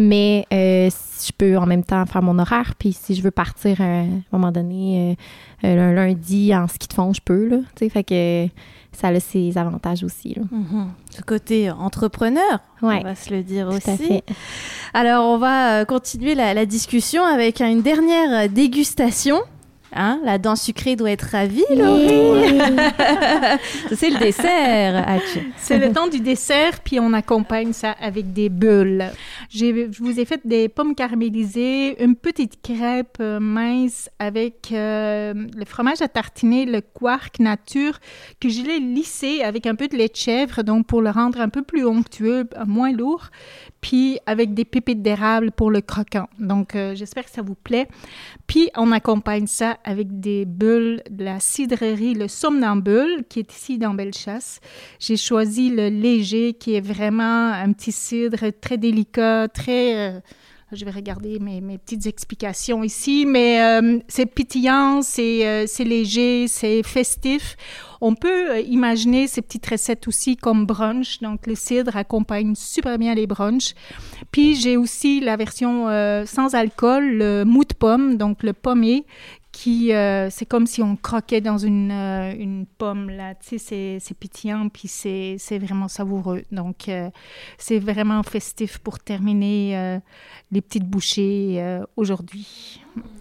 Mais je peux en même temps faire mon horaire. Puis si je veux partir à un moment donné, un lundi en ski de fond, je peux. Là, tu sais, fait que ça a ses avantages aussi. Là. Mhm. Ce côté entrepreneur, Ouais, on va se le dire tout aussi. à fait. Alors, on va euh, continuer la, la discussion avec une dernière dégustation. Hein, la dent sucrée doit être ravie, Laurie. C'est le dessert. C'est le temps du dessert, puis on accompagne ça avec des bulles. Je vous ai fait des pommes caramélisées, une petite crêpe euh, mince avec euh, le fromage à tartiner, le quark nature, que je l'ai lissé avec un peu de lait de chèvre, donc pour le rendre un peu plus onctueux, moins lourd, puis avec des pépites d'érable pour le croquant. Donc, euh, j'espère que ça vous plaît. Puis, on accompagne ça avec des bulles de la cidrerie, le somnambule, qui est ici dans Bellechasse. J'ai choisi le léger, qui est vraiment un petit cidre très délicat, très... euh, je vais regarder mes, petites explications ici, mais euh, c'est pétillant, c'est euh, c'est léger, c'est festif. On peut euh, imaginer ces petites recettes aussi comme brunch. Donc, le cidre accompagne super bien les brunchs. Puis, j'ai aussi la version sans alcool, le mou pomme, donc le pommier, qui, euh, c'est comme si on croquait dans une, euh, une pomme, là. Tu sais, c'est- c'est pétillant, puis c'est c'est vraiment savoureux. Donc, euh, c'est vraiment festif pour terminer euh, les petites bouchées euh, aujourd'hui.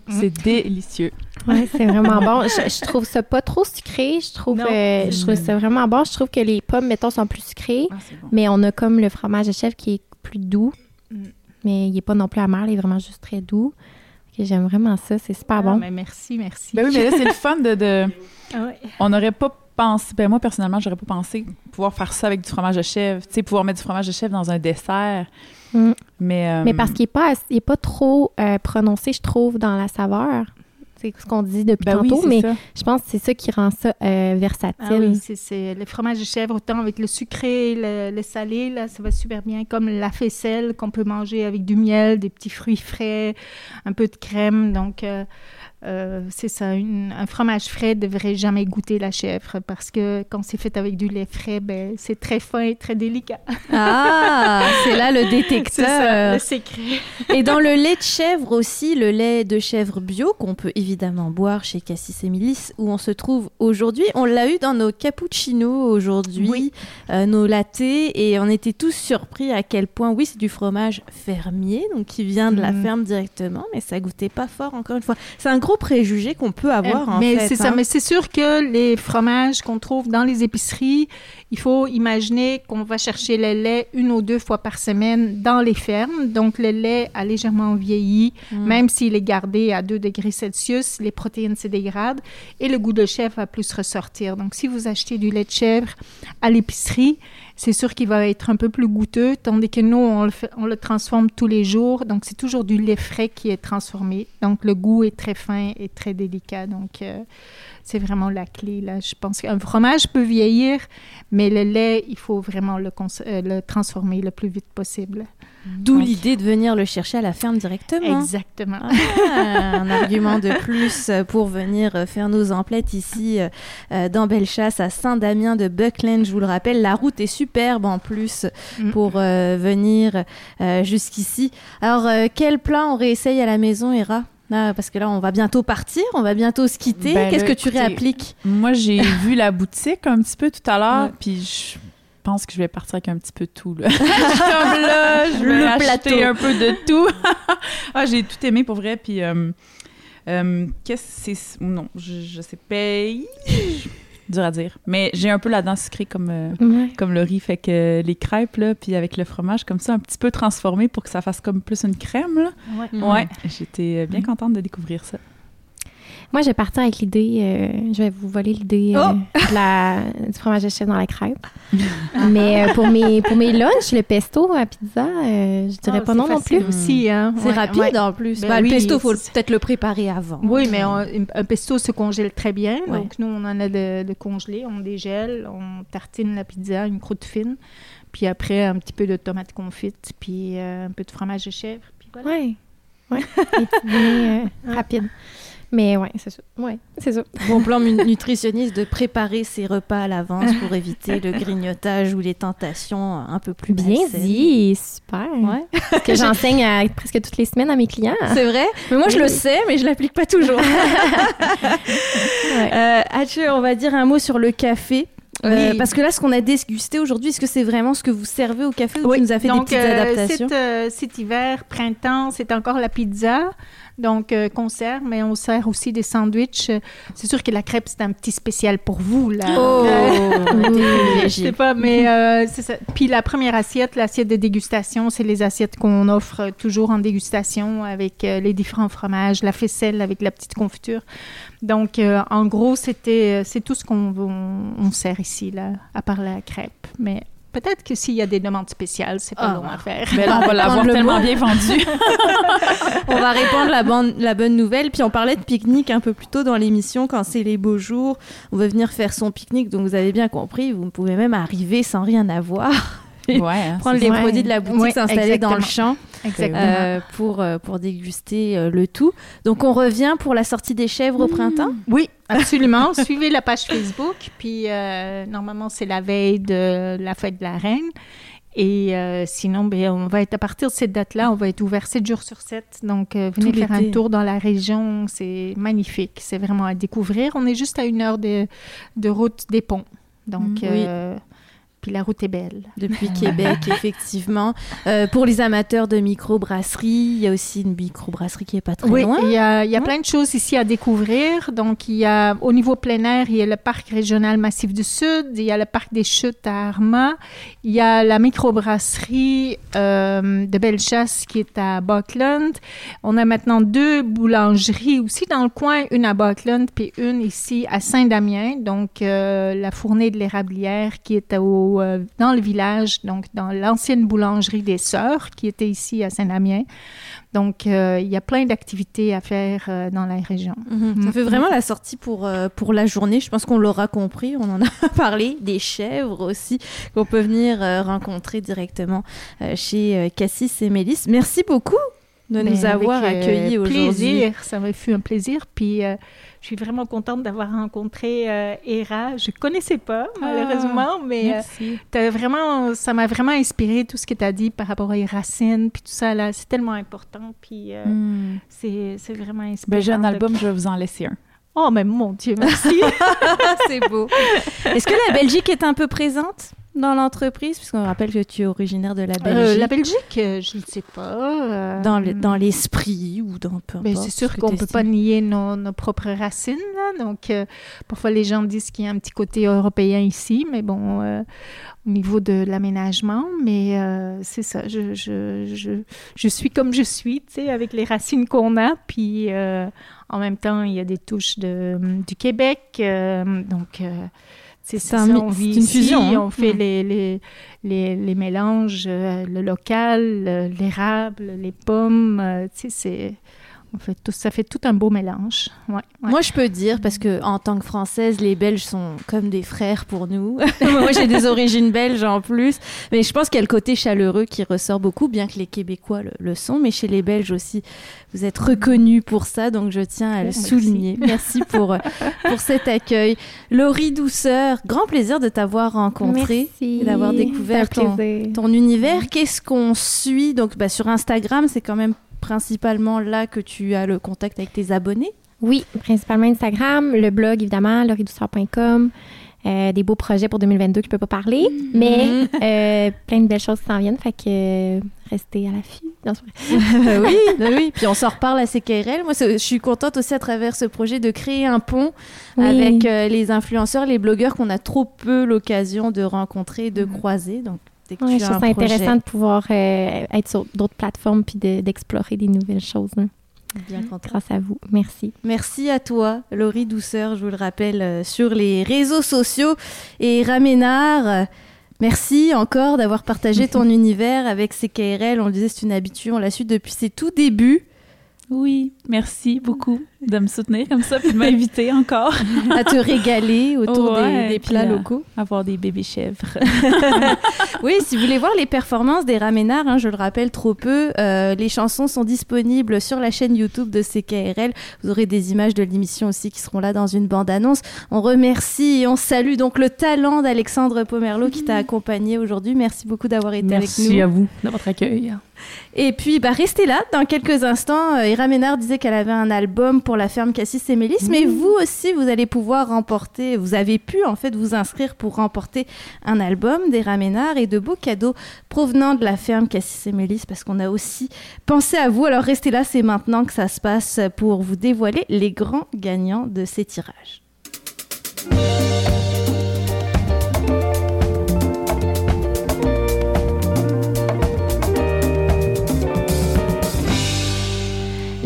C'est délicieux. Ouais, c'est vraiment bon. Je, je trouve ça pas trop sucré. Je trouve, euh, je trouve ça vraiment bon. Je trouve que les pommes, mettons, sont plus sucrées, Ah, bon. mais on a comme le fromage de chèvre qui est plus doux. Mm. Mais il est pas non plus amer, il est vraiment juste très doux. J'aime vraiment ça, c'est super Ah, bon. mais merci, merci. Ben oui, mais là, c'est le fun de. de- Ah ouais. On n'aurait pas pensé. Ben moi, personnellement, j'aurais pas pensé pouvoir faire ça avec du fromage de chèvre. Tu sais, pouvoir mettre du fromage de chèvre dans un dessert. Mm. Mais. euh, Mais parce qu'il est pas, ass- il est pas trop euh, prononcé, je trouve, dans la saveur. C'est ce qu'on dit depuis ben tantôt, mais ça. je pense que c'est ça qui rend ça euh, versatile. Ah oui, c'est- c'est le fromage de chèvre, autant avec le sucré, le, le salé, là, ça va super bien. Comme la faisselle qu'on peut manger avec du miel, des petits fruits frais, un peu de crème. Donc, euh, euh, c'est ça. une- un fromage frais ne devrait jamais goûter la chèvre parce que quand c'est fait avec du lait frais, ben, c'est très fin et très délicat. Ah, c'est là le C'est ça, détecteur. le secret. Et dans le lait de chèvre aussi, le lait de chèvre bio qu'on peut évidemment boire chez Cassis et Milice, où on se trouve aujourd'hui. On l'a eu dans nos cappuccinos aujourd'hui, Oui. euh, nos lattés, et on était tous surpris à quel point, oui, c'est du fromage fermier, donc qui vient de la Mhm. ferme directement, mais ça goûtait pas fort encore une fois. C'est un gros gros préjugé qu'on peut avoir, en mais fait. c'est ça, hein. mais c'est sûr que les fromages qu'on trouve dans les épiceries, il faut imaginer qu'on va chercher le lait une ou deux fois par semaine dans les fermes. Donc, le lait a légèrement vieilli, Mm. même s'il est gardé à 2 degrés Celsius, les protéines se dégradent et le goût de chèvre va plus ressortir. Donc, si vous achetez du lait de chèvre à l'épicerie, c'est sûr qu'il va être un peu plus goûteux, tandis que nous, on le, transforme tous les jours. Donc, c'est toujours du lait frais qui est transformé. Donc, le goût est très fin et très délicat. Donc, euh, c'est vraiment la clé. Là. Je pense qu'un fromage peut vieillir, mais le lait, il faut vraiment le, euh, le transformer le plus vite possible. D'où l'idée de venir le chercher à la ferme directement. Exactement. Ah, un argument de plus pour venir euh, faire nos emplettes ici euh, dans Bellechasse à Saint-Damien de Buckland. Je vous le rappelle, la route est superbe en plus Mm. pour euh, venir euh, jusqu'ici. Alors, quel plat on réessaye à la maison, Hera? Là, parce que là, on va bientôt partir, on va bientôt se quitter. Ben Qu'est-ce que tu réappliques? Moi, j'ai vu la boutique un petit peu tout à l'heure, Ouais. puis je pense que je vais partir avec un petit peu de tout. Là. Je comme là, je vais Le plateau. un peu de tout. ah, j'ai tout aimé pour vrai, puis euh, euh, qu'est-ce que c'est Non, je, je sais pas. Dur à dire. Mais j'ai un peu la dent sucrée comme euh, Ouais. comme le riz, fait que les crêpes là, puis avec le fromage comme ça, un petit peu transformé pour que ça fasse comme plus une crème là. Ouais. Ouais, j'étais euh, bien contente de découvrir ça. Moi, je vais partir avec l'idée, euh, je vais vous voler l'idée euh, de la- du fromage de chèvre dans la crêpe. Mais euh, pour mes pour mes lunchs, le pesto à pizza, euh, je dirais Ah, pas non non plus. aussi. Hein? C'est Ouais, rapide ouais. en plus. Ben Bah, oui, le pesto, faut le- c'est- peut-être le préparer avant. Oui, mais on- un pesto se congèle très bien. Ouais. Donc, nous, on en a de, de congelé. On dégèle, on tartine la pizza, une croûte fine. Puis après, un petit peu de tomate confite, puis euh, un peu de fromage de chèvre. Puis voilà. Ouais. Ouais. Euh, rapides. Mais ouais, c'est ça. Ouais, c'est ça. Bon plan nutritionniste de préparer ses repas à l'avance pour éviter le grignotage ou les tentations un peu plus Bien malsaines. dit, super. Ouais. Ce que j'enseigne presque toutes les semaines à mes clients. C'est vrai, mais moi je le sais, mais je l'applique pas toujours. Ouais. Euh, on va dire un mot sur le café. Euh, Oui. Parce que là, ce qu'on a dégusté aujourd'hui, est-ce que c'est vraiment ce que vous servez au café ou Oui, tu nous as fait donc, des petites euh, adaptations? cet, euh, cet hiver, printemps, c'est encore la pizza. Donc, euh, qu'on sert, mais on sert aussi des sandwichs. Euh, C'est sûr que la crêpe, c'est un petit spécial pour vous, là. Oh, Euh, Je sais pas, mais euh, c'est ça. Puis la première assiette, l'assiette de dégustation, c'est les assiettes qu'on offre toujours en dégustation avec euh, les différents fromages, la faisselle avec la petite confiture. Donc, en gros, c'était, c'est tout ce qu'on on, on sert ici, là, à part la crêpe. Mais peut-être que s'il y a des demandes spéciales, c'est pas Ah, long à faire. Mais là, on va l'avoir le tellement bien vendu. On va répandre la, bonne- la bonne nouvelle. Puis on parlait de pique-nique un peu plus tôt dans l'émission. Quand c'est les beaux jours, on veut venir faire son pique-nique. Donc vous avez bien compris, vous pouvez même arriver sans rien avoir. ouais, hein, Prendre les produits de la boutique, Ouais, s'installer dans le champ. Euh, pour, euh, pour déguster euh, le tout. Donc on revient pour la sortie des chèvres au printemps? Oui, absolument. Suivez la page Facebook. Puis, euh, normalement, c'est la veille de la fête de la reine. Et euh, sinon, ben, on va être à partir de cette date-là, on va être ouvert 7 jours sur 7. Donc, euh, venez Tout faire un tour dans la région. C'est magnifique. C'est vraiment à découvrir. On est juste à une heure de, de route des ponts. Donc, Mm, oui. Puis la route est belle. Depuis Québec, effectivement. Euh, pour les amateurs de microbrasserie, il y a aussi une microbrasserie qui est pas très Oui, loin. il y a, il y a plein de choses ici à découvrir. Donc, il y a, au niveau plein air, il y a le parc régional Massif du Sud, il y a le parc des Chutes à Arma, il y a la microbrasserie euh, de Bellechasse qui est à Buckland. On a maintenant deux boulangeries aussi dans le coin, une à Buckland puis une ici à Saint-Damien. Donc, euh, la fournée de l'érablière qui est au, euh, dans le village, donc dans l'ancienne boulangerie des Sœurs qui était ici à Saint-Damien. Donc, euh, il y a plein d'activités à faire euh, dans la région. Mhm. Ça fait vraiment la sortie pour, pour la journée. Je pense qu'on l'aura compris. On en a parlé. Des chèvres aussi qu'on peut venir rencontrer directement chez Cassis et Mélisse. Merci beaucoup de Ben, nous avoir accueillis aujourd'hui. plaisir, ça m'a fait un plaisir. Puis, suis vraiment contente d'avoir rencontré euh, Hera. Je connaissais pas, malheureusement, mais euh, vraiment, ça m'a vraiment inspiré tout ce que tu as dit par rapport aux racines, puis tout ça, là. C'est tellement important, puis euh, Hmm. c'est c'est vraiment inspirant. Ben, j'ai un album, je vais vous en laisser un. Oh, mais mon Dieu, merci. C'est beau. Est-ce que la Belgique est un peu présente? Dans l'entreprise, puisqu'on rappelle que tu es originaire de la Euh, Belgique. la Belgique, euh, je ne sais pas. euh, Dans le- dans l'esprit ou dans peu Mais importe. c'est sûr qu'on ne peut pas nier nos, nos propres racines. Là. Donc, euh, parfois, les gens disent qu'il y a un petit côté européen ici, mais bon, au niveau de l'aménagement. Mais c'est ça, je, je, je, je suis comme je suis, tu sais, avec les racines qu'on a. Puis, en même temps, il y a des touches de, du Québec. donc, c'est ça, mi- on vit une ici, fusion, hein. on fait Mm. les, les, les, les mélanges, euh, le local, l'érable, les pommes, euh, tu sais, c'est... On fait tout, ça fait tout un beau mélange. Ouais, ouais. Moi, je peux dire, parce que en tant que Française, les Belges sont comme des frères pour nous. Moi, j'ai des origines belges en plus. Mais je pense qu'il y a le côté chaleureux qui ressort beaucoup, bien que les Québécois le, le sont. Mais chez les Belges aussi, vous êtes reconnus pour ça. Donc, je tiens à le merci. souligner. Merci pour, euh, pour cet accueil. Laurie Douceur, grand plaisir de t'avoir rencontré. Merci. et d'avoir découvert ton- ton univers. Qu'est-ce qu'on suit? Donc, bah, sur Instagram, c'est quand même principalement là que tu as le contact avec tes abonnés? Oui, principalement Instagram, le blog évidemment, lauridouceur.com. Euh, des beaux projets pour 2022 que je peux pas parler, Mm-hmm. mais euh, plein de belles choses qui s'en viennent. Fait que euh, restez à l'affût. Oui, bah oui. Puis on s'en reparle à CKRL. Moi, je suis contente aussi à travers ce projet de créer un pont Oui. avec euh, les influenceurs, les blogueurs qu'on a trop peu l'occasion de rencontrer de croiser. Donc, dès que Ouais, tu je trouve ça projet, intéressant de pouvoir euh, être sur d'autres plateformes puis de- d'explorer des nouvelles choses. hein, bien contente. grâce à vous. Merci. Merci à toi, Laurie Douceur, je vous le rappelle, euh, sur les réseaux sociaux. Et Raménard, euh, merci encore d'avoir partagé ton univers avec CKRL. On le disait, c'est une habitude, on l'a su depuis ses tout débuts. Oui, merci beaucoup de me soutenir comme ça, puis de m'inviter encore à te régaler autour des- Ouais, des, puis, plats locaux. avoir des bébés chèvres. Oui, si vous voulez voir les performances des Raménards, hein, je le rappelle trop peu, euh, les chansons sont disponibles sur la chaîne YouTube de CKRL. Vous aurez des images de l'émission aussi qui seront là dans une bande-annonce. On remercie et on salue donc le talent d'Alexandre Pomerleau qui t'a accompagné aujourd'hui. Merci beaucoup d'avoir été avec nous. Merci à vous de votre accueil. Et puis, bah, restez là dans quelques instants. Euh, Ira Ménard disait qu'elle avait un album pour la ferme Cassis et Mélis, mais vous aussi, vous allez pouvoir remporter, vous avez pu en fait vous inscrire pour remporter un album d'Ira Ménard et de beaux cadeaux provenant de la ferme Cassis et Mélis parce qu'on a aussi pensé à vous. Alors restez là, c'est maintenant que ça se passe pour vous dévoiler les grands gagnants de ces tirages.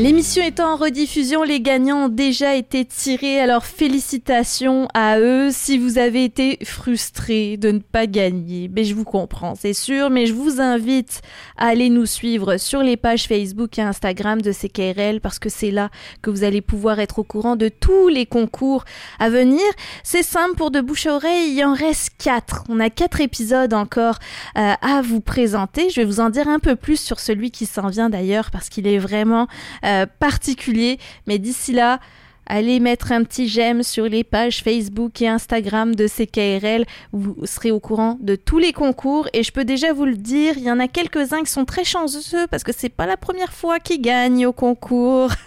L'émission étant en rediffusion, les gagnants ont déjà été tirés, alors félicitations à eux. Si vous avez été frustrés de ne pas gagner, mais je vous comprends, c'est sûr, mais je vous invite à aller nous suivre sur les pages Facebook et Instagram de CKRL parce que c'est là que vous allez pouvoir être au courant de tous les concours à venir. C'est simple pour de bouche à oreille, il en reste quatre. On a quatre épisodes encore euh, à vous présenter. Je vais vous en dire un peu plus sur celui qui s'en vient d'ailleurs parce qu'il est vraiment euh, particulier. Mais d'ici là, allez mettre un petit j'aime sur les pages Facebook et Instagram de CKRL. Vous serez au courant de tous les concours et je peux déjà vous le dire, il y en a quelques-uns qui sont très chanceux parce que c'est pas la première fois qu'ils gagnent au concours.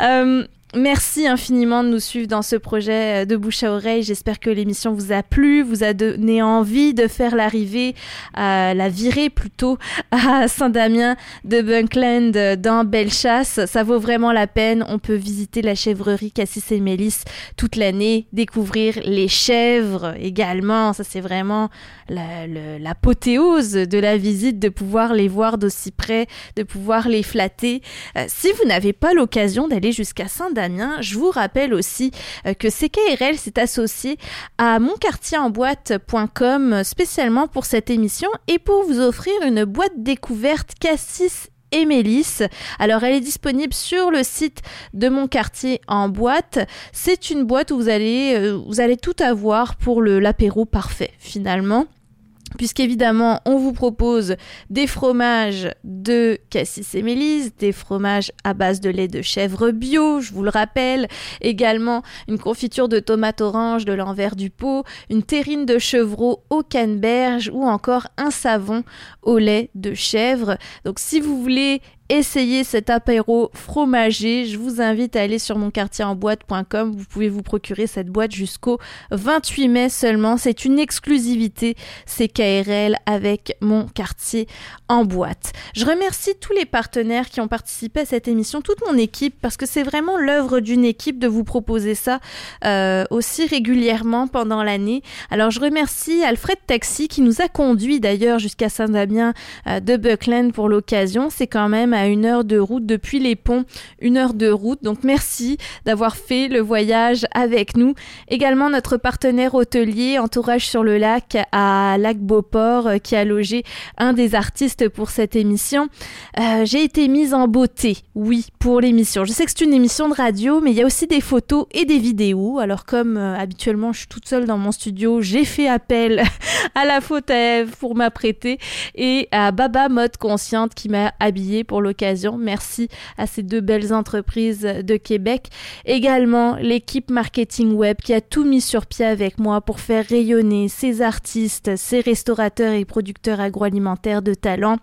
Euh, Merci infiniment de nous suivre dans ce projet euh, de bouche à oreille. J'espère que l'émission vous a plu, vous a donné envie de faire l'arrivée, à la virée plutôt, à Saint-Damien de Bunkland euh, dans Bellechasse. Ça vaut vraiment la peine. On peut visiter la chèvrerie Cassis et Mélis toute l'année, découvrir les chèvres également. Ça, c'est vraiment la- l'apothéose de la visite, de pouvoir les voir d'aussi près, de pouvoir les flatter. Euh, si vous n'avez pas l'occasion d'aller jusqu'à Saint-Damien, je vous rappelle aussi euh, que CKRL s'est associé à monquartierenboîte.com spécialement pour cette émission et pour vous offrir une boîte découverte Cassis et Mélis. Alors elle est disponible sur le site de mon quartier en boîte. C'est une boîte où vous allez, euh, vous allez tout avoir pour le l'apéro parfait finalement puisqu'évidemment, on vous propose des fromages de cassis et mélisse, des fromages à base de lait de chèvre bio, je vous le rappelle, également une confiture de tomates orange de l'envers du pot, une terrine de chevreau au canneberge ou encore un savon au lait de chèvre. Donc si vous voulez essayer cet apéro fromager, je vous invite à aller sur monquartierenboîte.com. Vous pouvez vous procurer cette boîte jusqu'au 28 mai seulement. C'est une exclusivité, c'est KRL avec mon quartier en boîte. Je remercie tous les partenaires qui ont participé à cette émission, toute mon équipe, parce que c'est vraiment l'œuvre d'une équipe de vous proposer ça euh, aussi régulièrement pendant l'année. Alors je remercie Alfred Taxi qui nous a conduit d'ailleurs jusqu'à Saint-Damien euh, de Buckland pour l'occasion. C'est quand même à une heure de route depuis les ponts, une heure de route. Donc merci d'avoir fait le voyage avec nous. Également notre partenaire hôtelier Entourage sur le lac à Lac Beauport euh, qui a logé un des artistes pour cette émission. Euh, j'ai été mise en beauté, oui, pour l'émission. Je sais que c'est une émission de radio, mais il y a aussi des photos et des vidéos. Alors comme habituellement je suis toute seule dans mon studio, j'ai fait appel à la faute à Eve pour m'apprêter et à Baba Mode Consciente qui m'a habillée pour Merci à ces deux belles entreprises de Québec. Également l'équipe marketing web qui a tout mis sur pied avec moi pour faire rayonner ces artistes, ces restaurateurs et producteurs agroalimentaires de talent.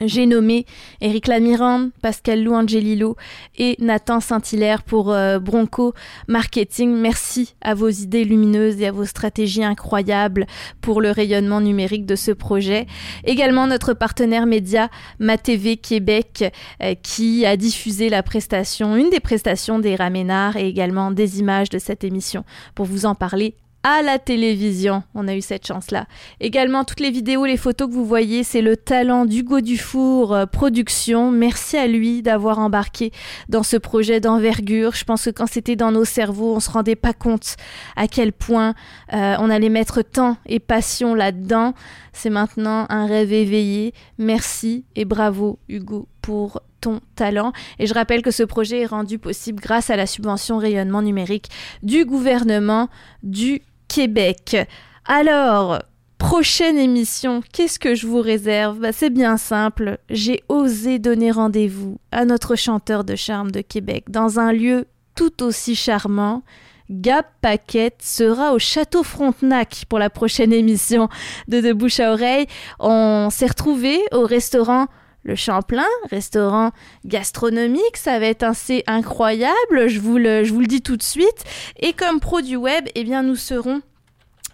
J'ai nommé Eric Lamirande, Pascal Lou Angelillo et Nathan Saint-Hilaire pour euh, Bronco Marketing. Merci à vos idées lumineuses et à vos stratégies incroyables pour le rayonnement numérique de ce projet. Également notre partenaire média MaTV Québec euh, qui a diffusé la prestation, une des prestations des Raménards et également des images de cette émission pour vous en parler à la télévision. On a eu cette chance-là. Également, toutes les vidéos, les photos que vous voyez, c'est le talent d'Hugo Dufour euh, Production. Merci à lui d'avoir embarqué dans ce projet d'envergure. Je pense que quand c'était dans nos cerveaux, on se rendait pas compte à quel point euh, on allait mettre temps et passion là-dedans. C'est maintenant un rêve éveillé. Merci et bravo Hugo pour ton talent. Et je rappelle que ce projet est rendu possible grâce à la subvention rayonnement numérique du gouvernement du Québec. Alors, prochaine émission, qu'est-ce que je vous réserve? Bah, C'est bien simple, j'ai osé donner rendez-vous à notre chanteur de charme de Québec dans un lieu tout aussi charmant. Gab Paquette sera au Château Frontenac pour la prochaine émission de De Bouche à Oreille. On s'est retrouvés au restaurant le Champlain, restaurant gastronomique, ça va être assez incroyable, je vous le, dis tout de suite. Et comme produit web, eh bien nous serons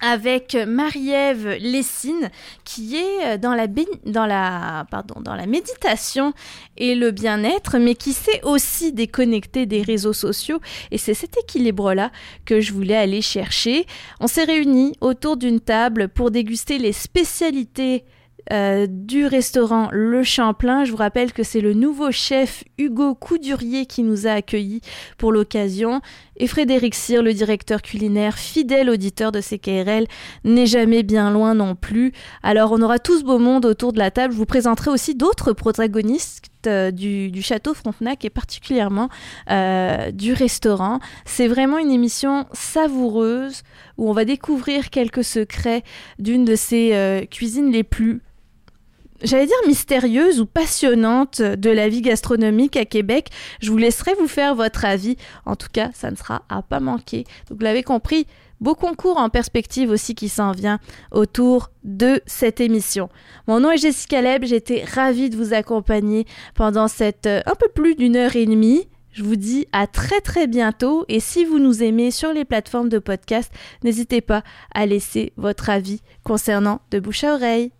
avec Marie-Ève Lessine qui est dans la, dans, la, pardon, dans la méditation et le bien-être, mais qui sait aussi déconnecter des réseaux sociaux. Et c'est cet équilibre-là que je voulais aller chercher. On s'est réunis autour d'une table pour déguster les spécialités euh, du restaurant Le Champlain. Je vous rappelle que c'est le nouveau chef Hugo Coudurier qui nous a accueillis pour l'occasion. Et Frédéric Cyr, le directeur culinaire, fidèle auditeur de CKRL, n'est jamais bien loin non plus. Alors on aura tout ce beau monde autour de la table. Je vous présenterai aussi d'autres protagonistes euh, du, château Frontenac et particulièrement euh, du restaurant. C'est vraiment une émission savoureuse où on va découvrir quelques secrets d'une de ces cuisines les plus j'allais dire mystérieuse ou passionnante de la vie gastronomique à Québec. Je vous laisserai vous faire votre avis. En tout cas, ça ne sera à pas manquer. Vous l'avez compris, beau concours en perspective aussi qui s'en vient autour de cette émission. Mon nom est Jessica Leb, j'étais ravie de vous accompagner pendant cette euh, un peu plus d'une heure et demie. Je vous dis à très très bientôt et si vous nous aimez sur les plateformes de podcast, n'hésitez pas à laisser votre avis concernant De Bouche à Oreille.